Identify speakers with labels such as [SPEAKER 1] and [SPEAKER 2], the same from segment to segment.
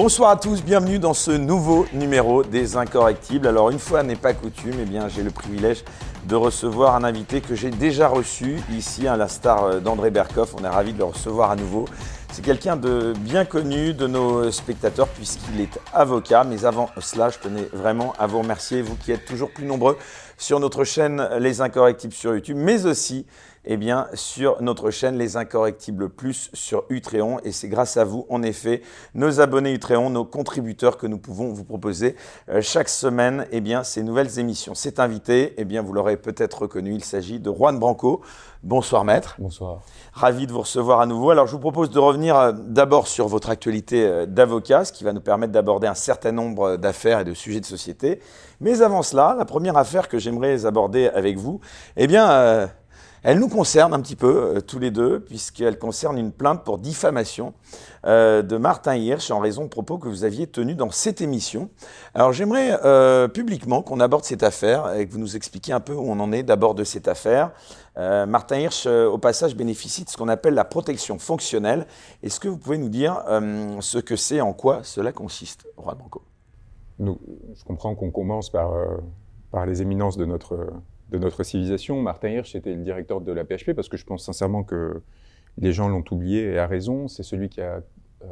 [SPEAKER 1] Bonsoir à tous, bienvenue dans ce nouveau numéro des Incorrectibles. Alors une fois n'est pas coutume, eh bien j'ai le privilège de recevoir un invité que j'ai déjà reçu ici, à la star d'André Berkoff. On est ravi de le recevoir à nouveau. C'est quelqu'un de bien connu de nos spectateurs puisqu'il est avocat. Mais avant cela, je tenais vraiment à vous remercier, vous qui êtes toujours plus nombreux sur notre chaîne Les Incorrectibles sur YouTube, mais aussi eh bien, sur notre chaîne Les Incorrectibles Plus sur Utréon. Et c'est grâce à vous, en effet, nos abonnés Utréon, nos contributeurs, que nous pouvons vous proposer euh, chaque semaine eh bien, ces nouvelles émissions. Cet invité, eh bien, vous l'aurez peut-être reconnu, il s'agit de Juan Branco. Bonsoir maître.
[SPEAKER 2] Bonsoir.
[SPEAKER 1] Ravi de vous recevoir à nouveau. Alors je vous propose de revenir euh, d'abord sur votre actualité euh, d'avocat, ce qui va nous permettre d'aborder un certain nombre d'affaires et de sujets de société. Mais avant cela, la première affaire que j'aimerais aborder avec vous, eh bien, elle nous concerne un petit peu euh, tous les deux, puisqu'elle concerne une plainte pour diffamation euh, de Martin Hirsch en raison de propos que vous aviez tenus dans cette émission. Alors j'aimerais euh, publiquement qu'on aborde cette affaire et que vous nous expliquiez un peu où on en est d'abord de cette affaire. Martin Hirsch, au passage, bénéficie de ce qu'on appelle la protection fonctionnelle. Est-ce que vous pouvez nous dire ce que c'est, en quoi cela consiste, Roi Branco?
[SPEAKER 2] Je comprends qu'on commence par les éminences de notre de notre civilisation. Martin Hirsch était le directeur de la PHP parce que je pense sincèrement que les gens l'ont oublié et a raison. C'est celui qui a euh,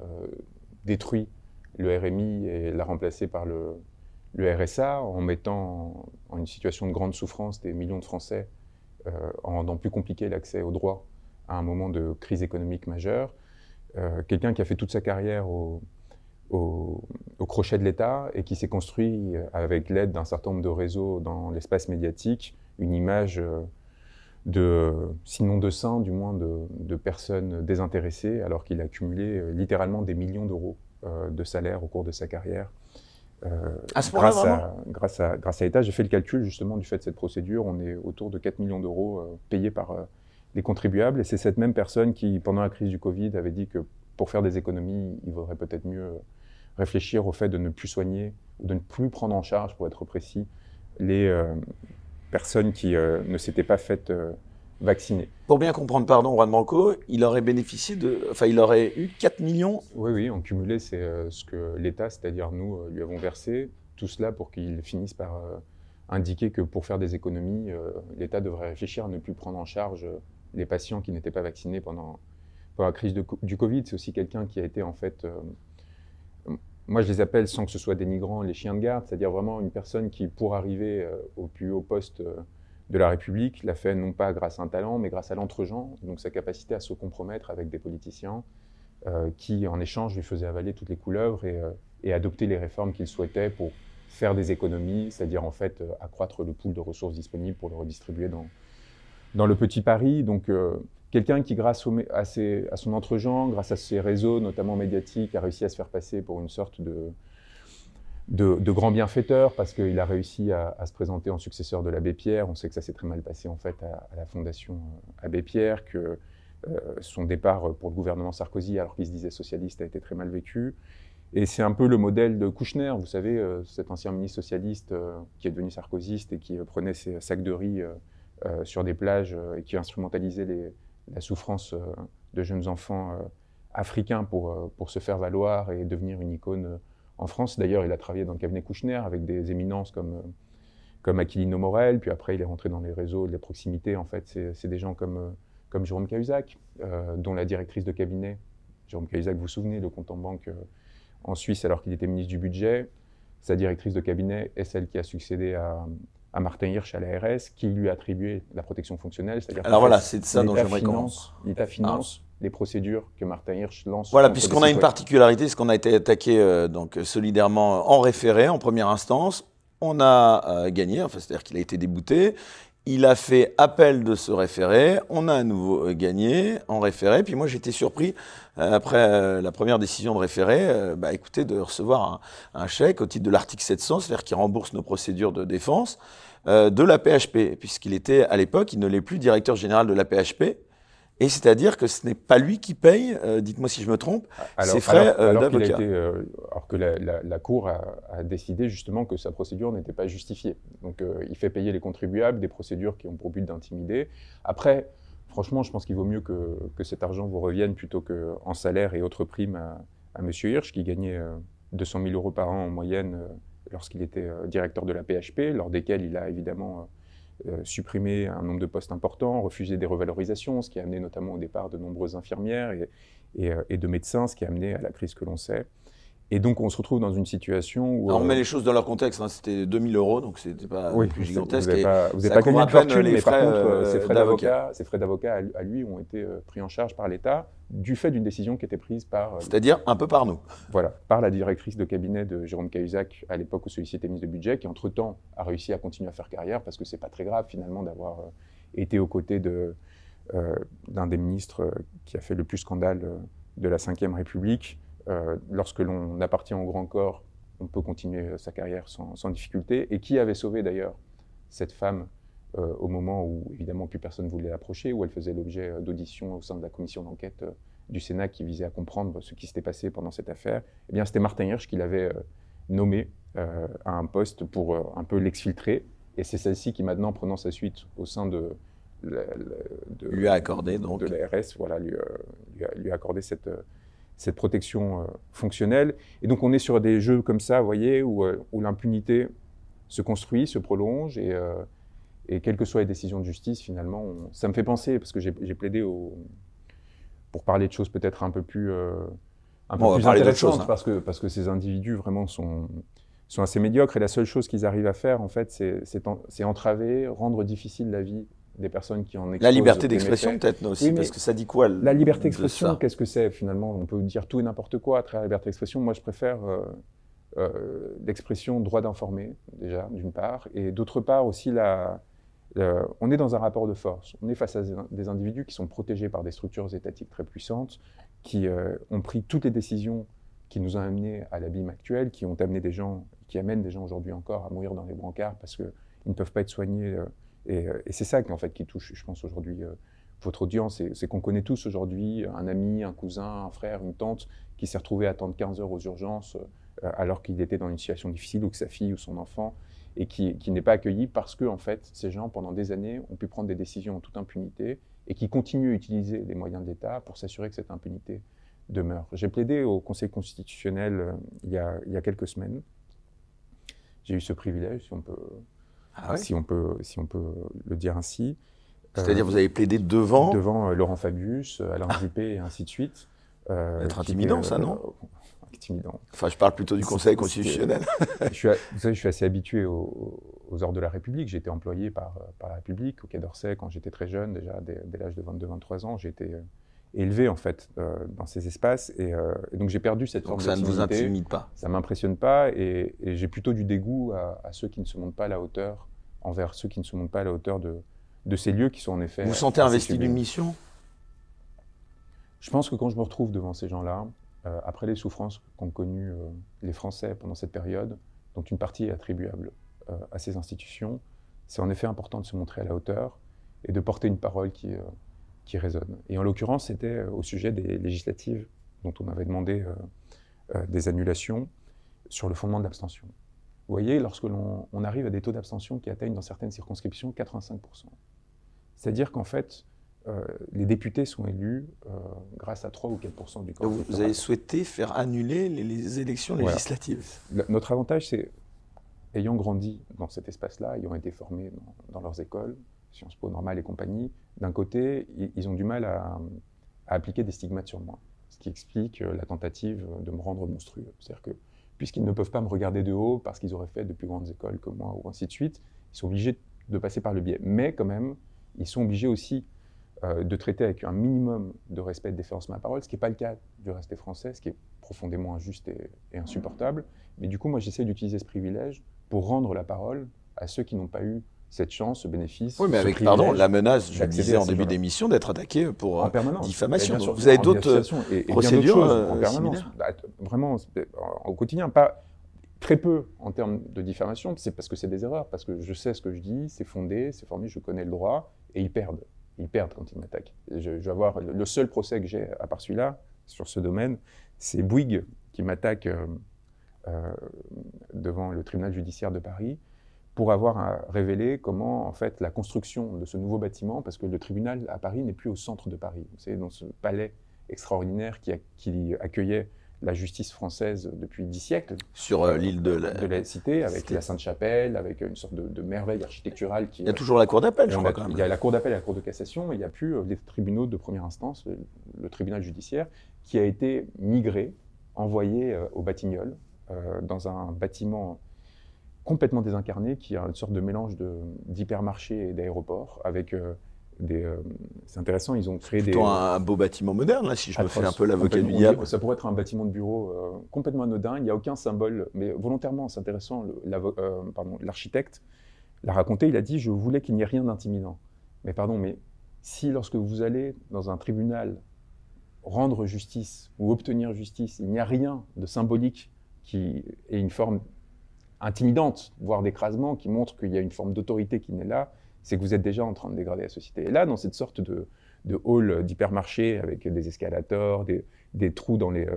[SPEAKER 2] détruit le RMI et l'a remplacé par le, RSA en mettant en, une situation de grande souffrance des millions de Français euh, en rendant plus compliqué l'accès aux droits à un moment de crise économique majeure. Euh, quelqu'un qui a fait toute sa carrière au, au, crochet de l'État et qui s'est construit avec l'aide d'un certain nombre de réseaux dans l'espace médiatique une image euh, de, sinon de saints, du moins de, personnes désintéressées, alors qu'il a accumulé euh, littéralement des millions d'euros euh, de salaire au cours de sa carrière.
[SPEAKER 1] à ce grâce,
[SPEAKER 2] à, grâce, à, grâce à l'État, j'ai fait le calcul justement du fait de cette procédure. On est autour de 4 millions d'euros payés par les contribuables. Et c'est cette même personne qui, pendant la crise du Covid, avait dit que pour faire des économies, il vaudrait peut-être mieux réfléchir au fait de ne plus soigner ou de ne plus prendre en charge, pour être précis, les, personnes qui euh, ne s'étaient pas faites euh, vacciner.
[SPEAKER 1] Pour bien comprendre, pardon, Juan Branco, il aurait bénéficié de. Enfin, il aurait eu 4 millions
[SPEAKER 2] Oui, oui, en cumulé, c'est euh, ce que l'État, c'est-à-dire nous, lui avons versé. Tout cela pour qu'il finisse par indiquer que pour faire des économies, l'État devrait réfléchir à ne plus prendre en charge les patients qui n'étaient pas vaccinés pendant, pendant la crise du Covid. C'est aussi quelqu'un qui a été en fait moi, je les appelle, sans que ce soit dénigrant, les chiens de garde, c'est-à-dire vraiment une personne qui, pour arriver euh, au plus haut poste euh, de la République, l'a fait non pas grâce à un talent, mais grâce à l'entre-gens, donc sa capacité à se compromettre avec des politiciens euh, qui, en échange, lui faisaient avaler toutes les couleuvres et, adopter les réformes qu'il souhaitait pour faire des économies, c'est-à-dire en fait accroître le pool de ressources disponibles pour le redistribuer dans, dans le petit Paris. Donc, quelqu'un qui, grâce à, son entre-gens, grâce à ses réseaux, notamment médiatiques, a réussi à se faire passer pour une sorte de, de, grand bienfaiteur parce qu'il a réussi à, se présenter en successeur de l'abbé Pierre. On sait que ça s'est très mal passé en fait à, la fondation euh, Abbé Pierre, que euh, son départ pour le gouvernement Sarkozy, alors qu'il se disait socialiste, a été très mal vécu. Et c'est un peu le modèle de Kouchner, vous savez, euh, cet ancien ministre socialiste qui est devenu sarkozyste et qui prenait ses sacs de riz sur des plages et qui instrumentalisait les, la souffrance euh, de jeunes enfants euh, africains pour, euh, pour se faire valoir et devenir une icône en France. D'ailleurs, il a travaillé dans le cabinet Kouchner avec des éminences comme, comme Aquilino Morel, puis après il est rentré dans les réseaux de proximité. En fait, c'est des gens comme, comme Jérôme Cahuzac, dont la directrice de cabinet, Jérôme Cahuzac, vous vous souvenez, le compte en banque en Suisse alors qu'il était ministre du Budget. Sa directrice de cabinet est celle qui a succédé à, à Martin Hirsch à l'ARS, qui lui a attribué la protection fonctionnelle.
[SPEAKER 1] Alors voilà, c'est ça dont j'aimerais commencer.
[SPEAKER 2] L'État finance ah. les procédures que Martin Hirsch lance.
[SPEAKER 1] Voilà, puisqu'on a une particularité, c'est qu'on a été attaqué euh, donc solidairement en référé en première instance. On a euh, gagné, enfin, c'est-à-dire qu'il a été débouté. Il a fait appel de ce référé. On a à nouveau euh, gagné en référé. Puis moi, j'étais surpris, après la première décision de référé, bah, écoutez, de recevoir un, chèque au titre de l'article 700, c'est-à-dire qui rembourse nos procédures de défense. Euh, de la PHP, puisqu'il était à l'époque, il ne l'est plus directeur général de la PHP. Et c'est-à-dire que ce n'est pas lui qui paye, euh, dites-moi si je me trompe, ses frais
[SPEAKER 2] euh, d'avocat. alors que la, Cour a, décidé justement que sa procédure n'était pas justifiée. Donc il fait payer les contribuables des procédures qui ont pour but d'intimider. Après, franchement, je pense qu'il vaut mieux que, cet argent vous revienne plutôt qu'en salaire et autres primes à, à M. Hirsch, qui gagnait 200 000 euros par an en moyenne lorsqu'il était directeur de la PHP, lors desquels il a évidemment supprimé un nombre de postes importants, refusé des revalorisations, ce qui a amené notamment au départ de nombreuses infirmières et, et de médecins, ce qui a amené à la crise que l'on sait. Et donc, on se retrouve dans une situation où.
[SPEAKER 1] on met les choses dans leur contexte. Hein. C'était 2000 euros, donc c'était pas plus gigantesque.
[SPEAKER 2] Vous n'avez pas, vous pas gagné de fortune, mais par contre, ces frais d'avocat, ces frais d'avocat à lui ont été pris en charge par l'État du fait d'une décision qui était prise par.
[SPEAKER 1] C'est-à-dire un peu par nous.
[SPEAKER 2] Voilà, par la directrice de cabinet de Jérôme Cahuzac à l'époque où celui-ci était ministre de budget, qui entre-temps a réussi à continuer à faire carrière parce que c'est pas très grave finalement d'avoir été aux côtés de, d'un des ministres qui a fait le plus scandale de la Ve République euh, lorsque l'on appartient au grand corps, on peut continuer sa carrière sans, difficulté. Et qui avait sauvé d'ailleurs cette femme euh, au moment où évidemment plus personne ne voulait l'approcher, où elle faisait l'objet euh, d'auditions au sein de la commission d'enquête du Sénat qui visait à comprendre ce qui s'était passé pendant cette affaire, eh bien c'était Martin Hirsch qui l'avait nommé à un poste pour un peu l'exfiltrer. Et c'est celle-ci qui maintenant, prenant sa suite au sein de,
[SPEAKER 1] lui a accordé donc
[SPEAKER 2] de l'ARS, voilà, lui, lui, a, accordé cette cette protection euh, fonctionnelle. Et donc on est sur des jeux comme ça, vous voyez, où, euh, où l'impunité se construit, se prolonge, et, euh, et, quelles que soient les décisions de justice, finalement, ça me fait penser, parce que j'ai plaidé au, pour parler de choses peut-être un peu plus, un peu plus intéressantes, hein. parce, que, parce que ces individus vraiment sont, sont assez médiocres, et la seule chose qu'ils arrivent à faire, en fait, c'est entraver, rendre difficile la vie des personnes qui en
[SPEAKER 1] La liberté d'expression peut-être aussi, parce que ça dit quoi
[SPEAKER 2] La liberté d'expression, qu'est-ce que c'est finalement? On peut dire tout et n'importe quoi à travers la liberté d'expression. Moi, je préfère euh, euh, l'expression droit d'informer, déjà, d'une part, et d'autre part aussi, la, on est dans un rapport de force. On est face à des individus qui sont protégés par des structures étatiques très puissantes, qui euh, ont pris toutes les décisions qui nous ont amenés à l'abîme actuel, qui ont amené des gens, qui amènent des gens aujourd'hui encore à mourir dans les brancards parce qu'ils ne peuvent pas être soignés euh, et, c'est ça qui, touche, je pense, aujourd'hui euh, votre audience. C'est qu'on connaît tous aujourd'hui un ami, un cousin, un frère, une tante qui s'est retrouvé à attendre 15 heures aux urgences euh, alors qu'il était dans une situation difficile ou que sa fille ou son enfant et qui, n'est pas accueilli parce que en fait, ces gens, pendant des années, ont pu prendre des décisions en toute impunité et qui continuent à utiliser les moyens de l'État pour s'assurer que cette impunité demeure. J'ai plaidé au Conseil constitutionnel il, y a, il, y a, quelques semaines. J'ai eu ce privilège, si on peut ah si, on peut, si on peut le dire ainsi.
[SPEAKER 1] C'est-à-dire, vous avez plaidé devant
[SPEAKER 2] Devant euh, Laurent Fabius, euh, Alain Juppé et ainsi de suite.
[SPEAKER 1] Euh, être intimidant, ça, non
[SPEAKER 2] Intimidant.
[SPEAKER 1] Enfin, je parle plutôt du Conseil constitutionnel.
[SPEAKER 2] je suis, vous savez, je suis assez habitué aux, ordres de la République. J'ai été employé par, par la République au Quai d'Orsay quand j'étais très jeune, déjà dès, l'âge de 22-23 ans. J'ai été élevé en fait dans ces espaces. Et, donc j'ai perdu cette
[SPEAKER 1] donc ça ne vous intimide pas.
[SPEAKER 2] Ça m'impressionne pas et, j'ai plutôt du dégoût à, à, ceux qui ne se montrent pas à la hauteur envers ceux qui ne se montrent pas à la hauteur de, de ces lieux qui sont en effet.
[SPEAKER 1] Vous vous sentez investi d'une mission?
[SPEAKER 2] Je pense que quand je me retrouve devant ces gens-là, euh, après les souffrances qu'ont connues euh, les Français pendant cette période, dont une partie est attribuable euh, à ces institutions, c'est en effet important de se montrer à la hauteur et de porter une parole qui, qui résonne. Et en l'occurrence, c'était au sujet des législatives dont on avait demandé des annulations sur le fondement de l'abstention. Vous voyez, lorsque l'on arrive à des taux d'abstention qui atteignent dans certaines circonscriptions 85%. C'est-à-dire qu'en fait, euh, les députés sont élus euh, grâce à 3 ou 4% du corps.
[SPEAKER 1] Vous, avez souhaité faire annuler les, élections législatives
[SPEAKER 2] Notre avantage, c'est, ayant grandi dans cet espace-là, ayant été formés dans, leurs écoles, Sciences Po normales et compagnie, d'un côté, ils, ont du mal à, appliquer des stigmates sur moi. Ce qui explique euh, la tentative de me rendre monstrueux. C'est-à-dire que puisqu'ils ne peuvent pas me regarder de haut parce qu'ils auraient fait de plus grandes écoles que moi, ou ainsi de suite. Ils sont obligés de passer par le biais. Mais quand même, ils sont obligés aussi euh, de traiter avec un minimum de respect et de déférence ma parole, ce qui n'est pas le cas du reste des Français, ce qui est profondément injuste et, insupportable. Mais du coup, moi, j'essaie d'utiliser ce privilège pour rendre la parole à ceux qui n'ont pas eu cette chance, ce bénéfice.
[SPEAKER 1] Oui, mais avec, pardon, la menace, je disais en début d'émission, d'être attaqué pour en euh, diffamation. vous avez d'autres procédures
[SPEAKER 2] euh, en permanence. Bah, vraiment, au quotidien, pas très peu en termes de diffamation, c'est parce que c'est des erreurs, parce que je sais ce que je dis, c'est fondé, c'est formé, je connais le droit, et ils perdent. Ils perdent quand ils m'attaquent. Je, vais avoir le seul procès que j'ai, à part celui-là, sur ce domaine, c'est Bouygues qui m'attaque euh, devant le tribunal judiciaire de Paris pour avoir révélé comment, en fait, la construction de ce nouveau bâtiment, parce que le tribunal à Paris n'est plus au centre de Paris, vous savez, dans ce palais extraordinaire qui, accueillait la justice française depuis dix siècles.
[SPEAKER 1] Sur euh, l'île de la...
[SPEAKER 2] de la Cité, avec la Sainte-Chapelle, avec une sorte de, merveille architecturale. Qui,
[SPEAKER 1] il y a toujours la Cour d'appel, je crois. quand même.
[SPEAKER 2] Il y a la Cour d'appel et la Cour de cassation, il n'y a plus les tribunaux de première instance, le, tribunal judiciaire, qui a été migré, envoyé au Batignolles, dans un bâtiment complètement désincarné, qui a une sorte de mélange d'hypermarché et d'aéroport, avec euh, c'est intéressant, ils ont créé
[SPEAKER 1] des. un beau bâtiment moderne, là, si je me fais un peu l'avocat du diable.
[SPEAKER 2] Ça pourrait être un bâtiment de bureau euh, complètement anodin, il n'y a aucun symbole, mais volontairement, c'est intéressant. Euh, l'architecte l'a raconté, il a dit Je voulais qu'il n'y ait rien d'intimidant. Mais pardon, mais si lorsque vous allez dans un tribunal rendre justice ou obtenir justice, il n'y a rien de symbolique qui ait une forme intimidante, voire d'écrasement, qui montre qu'il y a une forme d'autorité qui n'est là, c'est que vous êtes déjà en train de dégrader la société. Et là, dans cette sorte de, hall d'hypermarché avec des escalators, des, trous dans les, euh,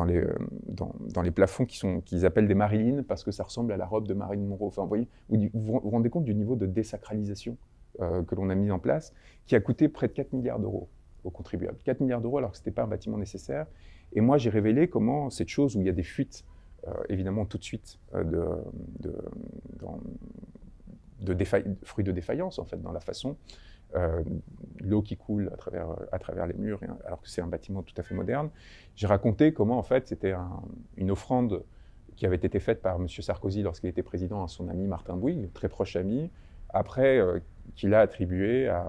[SPEAKER 2] euh, dans, les plafonds qui sont, qu'ils appellent des Marilyn parce que ça ressemble à la robe de Marilyn Monroe. Enfin, vous, vous, rendez compte du niveau de désacralisation euh, que l'on a mis en place, qui a coûté près de 4 milliards d'euros aux contribuables. 4 milliards d'euros alors que ce n'était pas un bâtiment nécessaire. Et moi, j'ai révélé comment cette chose où il y a des fuites, évidemment tout de suite, de, de de fruits de défaillance en fait dans la façon. Euh, l'eau qui coule à travers, à les murs, alors que c'est un bâtiment tout à fait moderne. J'ai raconté comment en fait c'était une offrande qui avait été faite par M. Sarkozy lorsqu'il était président à son ami Martin Bouygues, très proche ami, après euh, qu'il a attribué à,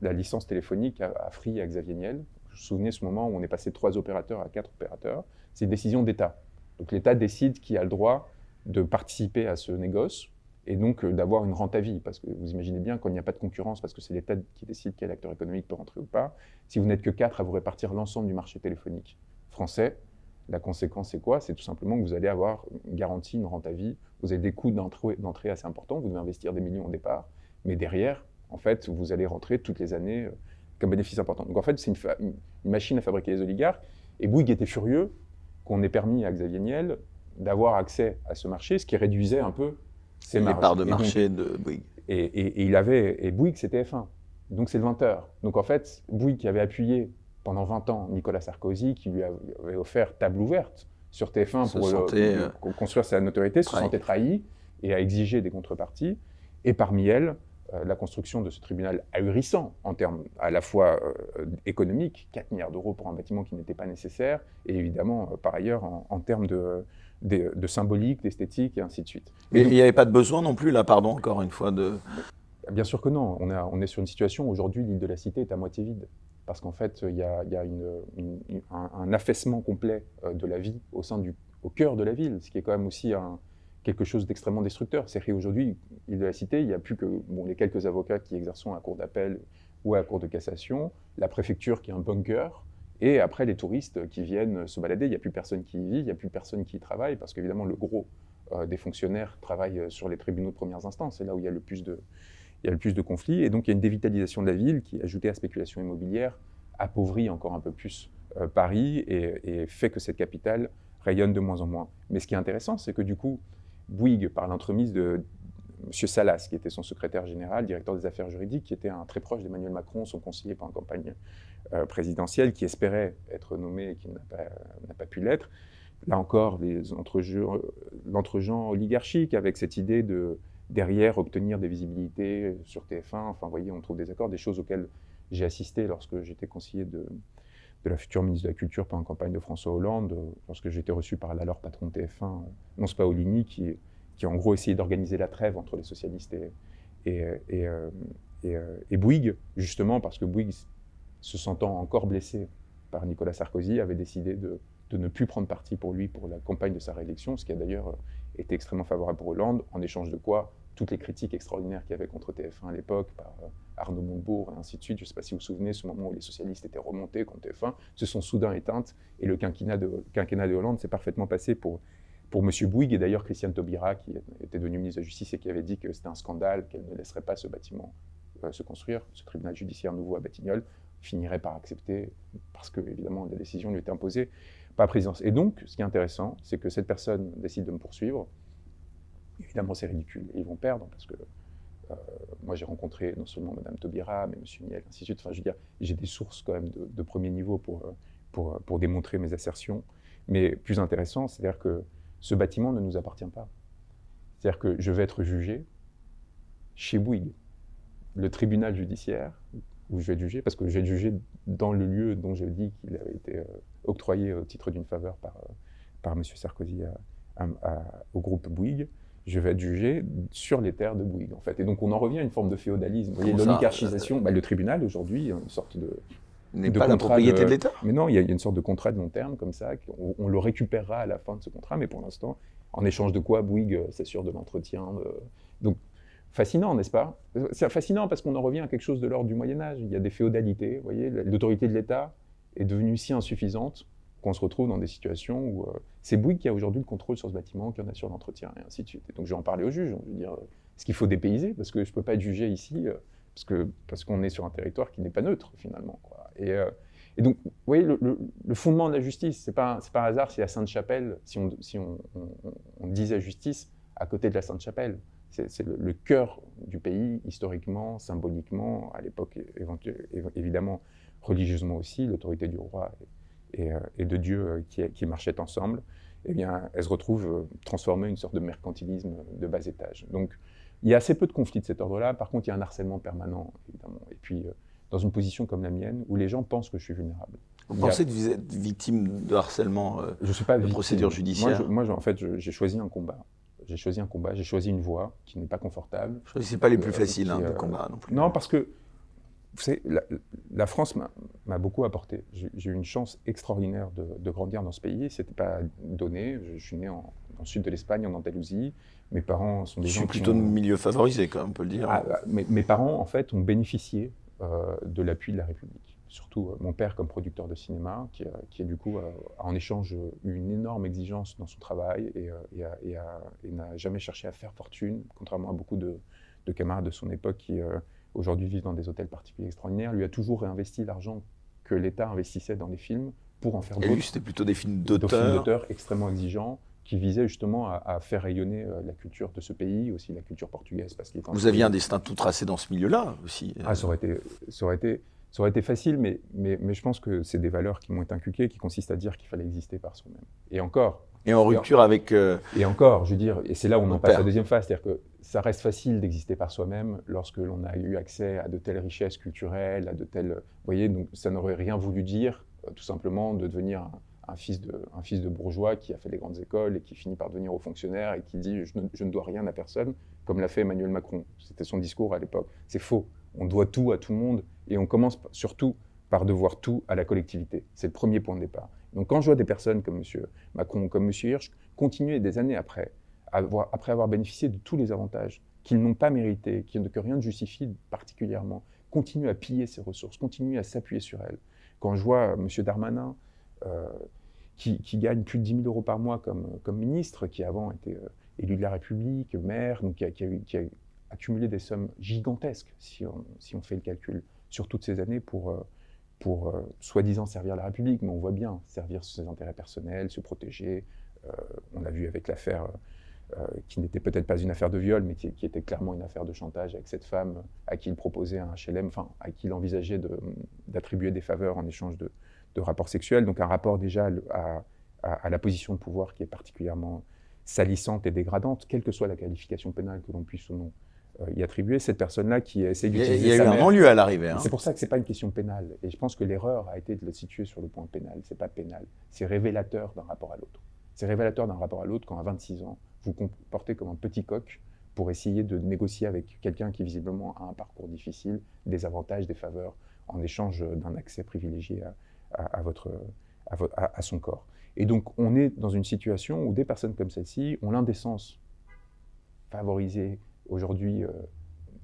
[SPEAKER 2] la licence téléphonique à, Free et à Xavier Niel. Vous vous souvenez ce moment où on est passé de trois opérateurs à quatre opérateurs. C'est une décision d'État. Donc l'État décide qui a le droit de participer à ce négoce et donc euh, d'avoir une rente à vie. Parce que vous imaginez bien, quand il n'y a pas de concurrence, parce que c'est l'État qui décide quel acteur économique peut rentrer ou pas, si vous n'êtes que quatre à vous répartir l'ensemble du marché téléphonique français, la conséquence, c'est quoi? C'est tout simplement que vous allez avoir une garantie, une rente à vie, vous avez des coûts d'entrée assez importants, vous devez investir des millions au départ, mais derrière, en fait, vous allez rentrer toutes les années euh, comme bénéfice important. Donc en fait, c'est une, machine à fabriquer les oligarques, et Bouygues était furieux qu'on ait permis à Xavier Niel d'avoir accès à ce marché, ce qui réduisait un peu
[SPEAKER 1] c'est les parts de marché de Bouygues.
[SPEAKER 2] Et, il avait, et Bouygues, c'était F1. Donc c'est le 20h. Donc en fait, Bouygues qui avait appuyé pendant 20 ans Nicolas Sarkozy, qui lui avait offert table ouverte sur TF1 pour, euh, construire sa notoriété, se sentait trahi et a exigé des contreparties. Et parmi elles, la construction de ce tribunal ahurissant en termes à la fois euh, économiques, 4 milliards d'euros pour un bâtiment qui n'était pas nécessaire, et évidemment par ailleurs en termes de, de, symbolique, d'esthétique et ainsi de suite.
[SPEAKER 1] Mais il n'y avait pas de besoin non plus, là, pardon, encore une fois, de...
[SPEAKER 2] Bien sûr que non. On, on est sur une situation, aujourd'hui, l'île de la Cité est à moitié vide. Parce qu'en fait, il y a, un, affaissement complet euh, de la vie au, sein du, au cœur de la ville, ce qui est quand même aussi quelque chose d'extrêmement destructeur. C'est qu'aujourd'hui, de la Cité, il n'y a plus que les quelques avocats qui exercent à cour d'appel ou à la cour de cassation, la préfecture qui est un bunker, et après, les touristes qui viennent se balader, il n'y a plus personne qui y vit, il n'y a plus personne qui y travaille, parce qu'évidemment, le gros euh, des fonctionnaires travaillent euh, sur les tribunaux de première instance. C'est là où il y a le plus de, il y a le plus de conflits. Et donc, il y a une dévitalisation de la ville qui, ajoutée à la spéculation immobilière, appauvrit encore un peu plus euh, Paris et, fait que cette capitale rayonne de moins en moins. Mais ce qui est intéressant, c'est que du coup, Bouygues, par l'entremise de M. Salas, qui était son secrétaire général, directeur des affaires juridiques, qui était un très proche d'Emmanuel Macron, son conseiller pendant la campagne euh, présidentielle, qui espérait être nommé et qui n'a pas, pu l'être. Là encore, l'entre-gens oligarchiques avec cette idée de derrière obtenir des visibilités sur TF1. Enfin, vous voyez, on trouve des accords, des choses auxquelles j'ai assisté lorsque j'étais conseiller de, de la future ministre de la Culture pendant la campagne de François Hollande, lorsque j'étais reçu par l'alors patron de TF1, Nonce Paolini, qui, qui en gros essayé d'organiser la trêve entre les socialistes et, et, euh, euh, et, Bouygues, justement parce que Bouygues, se sentant encore blessé par Nicolas Sarkozy, avait décidé de, de, ne plus prendre parti pour lui pour la campagne de sa réélection, ce qui a d'ailleurs euh, été extrêmement favorable pour Hollande, en échange de quoi toutes les critiques extraordinaires qu'il y avait contre TF1 à l'époque par Arnaud Montebourg et ainsi de suite, je ne sais pas si vous vous souvenez, ce moment où les socialistes étaient remontés contre TF1, se sont soudain éteintes et le quinquennat de, Hollande s'est parfaitement passé pour pour M. Bouygues et d'ailleurs Christiane Taubira, qui était devenue ministre de la Justice et qui avait dit que c'était un scandale, qu'elle ne laisserait pas ce bâtiment euh, se construire, ce tribunal judiciaire nouveau à Batignolles, finirait par accepter, parce que évidemment la décision lui était imposée par présidence. Et donc, ce qui est intéressant, c'est que cette personne décide de me poursuivre. Évidemment, c'est ridicule, ils vont perdre, parce que euh, moi j'ai rencontré non seulement Mme Taubira, mais M. Niel, ainsi de suite. Enfin, je veux dire, j'ai des sources quand même de, premier niveau pour, euh, pour, pour démontrer mes assertions. Mais plus intéressant, c'est-à-dire que ce bâtiment ne nous appartient pas. C'est-à-dire que je vais être jugé chez Bouygues, le tribunal judiciaire où je vais être jugé, parce que je vais être jugé dans le lieu dont je dis qu'il avait été euh, octroyé au titre d'une faveur par, euh, par M. Sarkozy au groupe Bouygues je vais être jugé sur les terres de Bouygues, en fait. Et donc, on en revient à une forme de féodalisme. Vous voyez, l'oligarchisation, bah, le tribunal, aujourd'hui, une sorte de.
[SPEAKER 1] N'est pas la propriété de, l'État
[SPEAKER 2] Mais non, il y, a une sorte de contrat de long terme, comme ça, on, le récupérera à la fin de ce contrat, mais pour l'instant, en échange de quoi Bouygues euh, s'assure de l'entretien. Donc, fascinant, n'est-ce pas? C'est fascinant parce qu'on en revient à quelque chose de l'ordre du Moyen-Âge. Il y a des féodalités, vous voyez, l'autorité de l'État est devenue si insuffisante qu'on se retrouve dans des situations où euh, c'est Bouygues qui a aujourd'hui le contrôle sur ce bâtiment, qui en a sur l'entretien, et ainsi de suite. donc je vais en parler au juge, je vais dire, euh, est-ce qu'il faut dépayser Parce que je ne peux pas jugé ici, euh, parce qu'on parce qu'on est sur un territoire qui n'est pas neutre, finalement. Et, et, donc, vous voyez, le, fondement de la justice, c'est pas, pas hasard si la Sainte-Chapelle, si, on, si on, on, disait justice à côté de la Sainte-Chapelle. C'est le, cœur du pays, historiquement, symboliquement, à l'époque, évidemment, religieusement aussi, l'autorité du roi euh, et, de Dieu euh, qui, qui, marchaient ensemble, eh bien, elle se retrouve euh, transformée en une sorte de mercantilisme de bas étage. Donc, il y a assez peu de conflits de cet ordre-là. Par contre, il y a un harcèlement permanent, évidemment. Et puis, dans une position comme la mienne, où les gens pensent que je suis vulnérable.
[SPEAKER 1] Vous pensez que vous êtes victime de harcèlement Je suis pas de procédure judiciaire
[SPEAKER 2] Moi, en fait, j'ai choisi un combat. J'ai choisi un combat, j'ai choisi une voie qui n'est pas confortable.
[SPEAKER 1] Je choisissez pas les plus faciles hein, de combat non plus.
[SPEAKER 2] Non, parce que vous savez, la, France m'a beaucoup apporté. J'ai eu une chance extraordinaire de, grandir dans ce pays. Ce n'était pas donné. Je, suis né en, dans le sud de l'Espagne, en Andalousie. Mes parents sont des
[SPEAKER 1] je
[SPEAKER 2] gens.
[SPEAKER 1] suis plutôt de milieu favorisé, quand même, on peut le dire.
[SPEAKER 2] Ah, ah, mes, parents, en fait, ont bénéficié euh, de l'appui de la République. Surtout euh, mon père comme producteur de cinéma, qui, qui a du coup, euh, en échange, eu une énorme exigence dans son travail et, et n'a jamais cherché à faire fortune, contrairement à beaucoup de, de camarades de son époque qui aujourd'hui vivent dans des hôtels particuliers extraordinaires, lui a toujours réinvesti l'argent que l'État investissait dans les films pour en faire d'autres.
[SPEAKER 1] C'était plutôt des films d'auteurs.
[SPEAKER 2] d'auteurs extrêmement exigeants qui visaient justement à, faire rayonner euh, la culture de ce pays, aussi la culture portugaise. Parce
[SPEAKER 1] Vous aviez un destin tout tracé dans ce milieu-là aussi.
[SPEAKER 2] Ah, ça aurait été, ça aurait été, ça aurait été facile, mais, mais, mais je pense que c'est des valeurs qui m'ont été inculquées, qui consistent à dire qu'il fallait exister par soi-même. Et encore.
[SPEAKER 1] Et en rupture avec. Euh,
[SPEAKER 2] et encore, je veux dire, et c'est là où on en passe à la deuxième phase, c'est-à-dire que ça reste facile d'exister par soi-même lorsque l'on a eu accès à de telles richesses culturelles, à de telles... Vous voyez, donc ça n'aurait rien voulu dire, euh, tout simplement, de devenir un, fils de, un fils de bourgeois qui a fait les grandes écoles et qui finit par devenir haut fonctionnaire et qui dit je ne, je ne dois rien à personne, comme l'a fait Emmanuel Macron. C'était son discours à l'époque. C'est faux. On doit tout à tout le monde et on commence surtout par devoir tout à la collectivité. C'est le premier point de départ. Donc quand je vois des personnes comme M. Macron comme M. Hirsch continuer des années après après avoir bénéficié de tous les avantages qu'ils n'ont pas mérités, que rien ne justifie particulièrement, continuent à piller ces ressources, continuent à s'appuyer sur elles. Quand je vois M. Darmanin, euh, qui, gagne plus de 10 000 euros par mois comme, ministre, qui avant était euh, élu de la République, maire, donc qui a, accumulé des sommes gigantesques, si on, fait le calcul, sur toutes ces années pour, euh, pour soi-disant servir la République, mais on voit bien servir ses intérêts personnels, se protéger. on l'a vu avec l'affaire euh, qui n'était peut-être pas une affaire de viol, mais qui, était clairement une affaire de chantage avec cette femme à qui il proposait un HLM, enfin, à qui il envisageait d'attribuer des faveurs en échange de, rapports sexuels. Donc un rapport déjà à, la position de pouvoir qui est particulièrement salissante et dégradante, quelle que soit la qualification pénale que l'on puisse ou non euh, y attribuer. Cette personne-là qui essaie d'utiliser.
[SPEAKER 1] Il y a, eu un non-lieu à l'arrivée. Hein.
[SPEAKER 2] C'est pour ça que ce n'est pas une question pénale. Et je pense que l'erreur a été de le situer sur le point pénal. Ce n'est pas pénal. C'est révélateur d'un rapport à l'autre. C'est révélateur d'un rapport à l'autre quand, à 26 ans, vous comportez comme un petit coq pour essayer de négocier avec quelqu'un qui visiblement a un parcours difficile, des avantages, des faveurs, en échange d'un accès privilégié à, votre, à, son corps. Et donc on est dans une situation où des personnes comme celle-ci ont l'indécence favorisée aujourd'hui euh,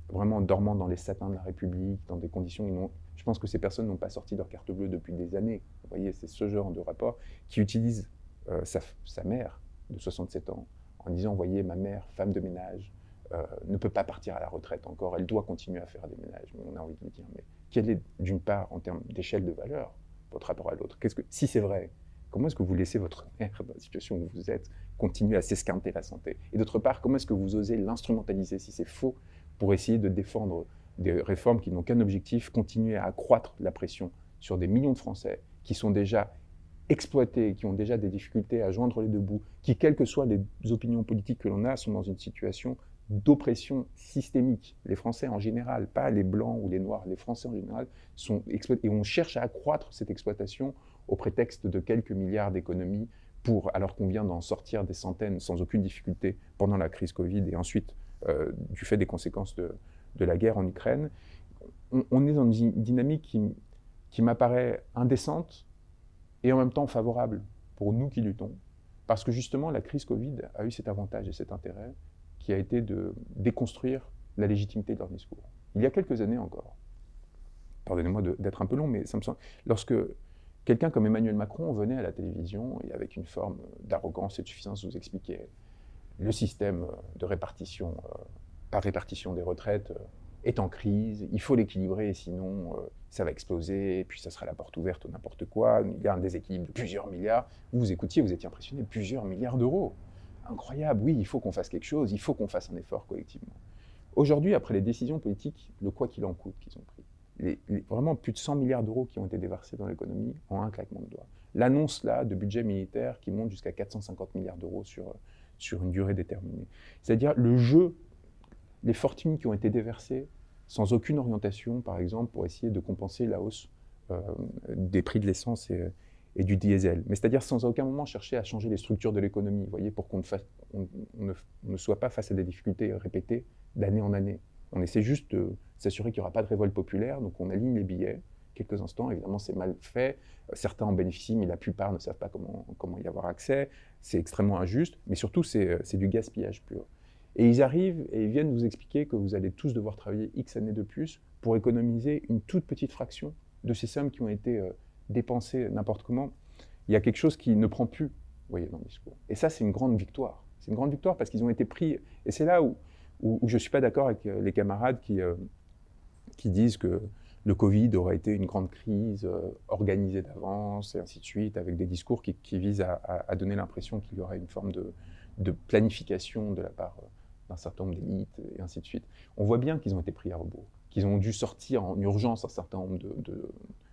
[SPEAKER 2] vraiment dormant dans les satins de la République, dans des conditions... Je pense que ces personnes n'ont pas sorti leur carte bleue depuis des années. Vous voyez, c'est ce genre de rapport qui utilise euh, sa, mère de 67 ans en disant, voyez, ma mère, femme de ménage, euh, ne peut pas partir à la retraite encore, elle doit continuer à faire des ménages. Mais on a envie de lui dire, mais quelle est, d'une part, en termes d'échelle de valeur, votre rapport à l'autre? Qu'est-ce que, Si c'est vrai, comment est-ce que vous laissez votre mère, dans la situation où vous êtes, continuer à s'esquinter la santé? Et d'autre part, comment est-ce que vous osez l'instrumentaliser, si c'est faux, pour essayer de défendre des réformes qui n'ont qu'un objectif, continuer à accroître la pression sur des millions de Français qui sont déjà exploités, qui ont déjà des difficultés à joindre les deux bouts, qui, quelles que soient les opinions politiques que l'on a, sont dans une situation d'oppression systémique. Les Français en général, pas les Blancs ou les Noirs, les Français en général sont exploités. Et on cherche à accroître cette exploitation au prétexte de quelques milliards d'économies pour, alors qu'on vient d'en sortir des centaines sans aucune difficulté pendant la crise Covid et ensuite euh, du fait des conséquences de, la guerre en Ukraine. On, est dans une dynamique qui, qui m'apparaît indécente et en même temps favorable pour nous qui luttons. Parce que justement, la crise Covid a eu cet avantage et cet intérêt qui a été de déconstruire la légitimité de leur discours. Il y a quelques années encore, pardonnez-moi d'être un peu long, mais ça me semble, lorsque quelqu'un comme Emmanuel Macron venait à la télévision et avec une forme d'arrogance et de suffisance vous expliquait le système de répartition, euh, par répartition des retraites euh, est en crise, il faut l'équilibrer, sinon euh, ça va exploser, et puis ça sera la porte ouverte ou n'importe quoi, il y a un déséquilibre de plusieurs milliards. Vous vous écoutiez, vous étiez impressionné, plusieurs milliards d'euros incroyable, oui, il faut qu'on fasse quelque chose, il faut qu'on fasse un effort collectivement. Aujourd'hui, après les décisions politiques, le quoi qu'il en coûte qu'ils ont pris, les, vraiment plus de 100 milliards d'euros qui ont été déversés dans l'économie en un claquement de doigts. L'annonce là de budget militaire qui monte jusqu'à 450 milliards d'euros sur, sur une durée déterminée. C'est-à-dire le jeu, les fortunes qui ont été déversées sans aucune orientation, par exemple, pour essayer de compenser la hausse euh, des prix de l'essence et, et du diesel. Mais c'est-à-dire sans aucun moment chercher à changer les structures de l'économie, voyez, pour qu'on ne, soit pas face à des difficultés répétées d'année en année. On essaie juste de s'assurer qu'il n'y aura pas de révolte populaire, donc on aligne les billets. Quelques instants, évidemment, c'est mal fait. Certains en bénéficient, mais la plupart ne savent pas comment, y avoir accès. C'est extrêmement injuste, mais surtout, c'est du gaspillage pur. Et ils arrivent et ils viennent vous expliquer que vous allez tous devoir travailler X années de plus pour économiser une toute petite fraction de ces sommes qui ont été euh, dépenser n'importe comment, il y a quelque chose qui ne prend plus, vous voyez, dans le discours. Et ça, c'est une grande victoire. C'est une grande victoire parce qu'ils ont été pris. Et c'est là où, où, je ne suis pas d'accord avec euh, les camarades qui, euh, qui disent que le Covid aurait été une grande crise euh, organisée d'avance et ainsi de suite, avec des discours qui, visent à, donner l'impression qu'il y aurait une forme de, de planification de la part d'un certain nombre d'élites et ainsi de suite. On voit bien qu'ils ont été pris à rebours, qu'ils ont dû sortir en urgence un certain nombre de, de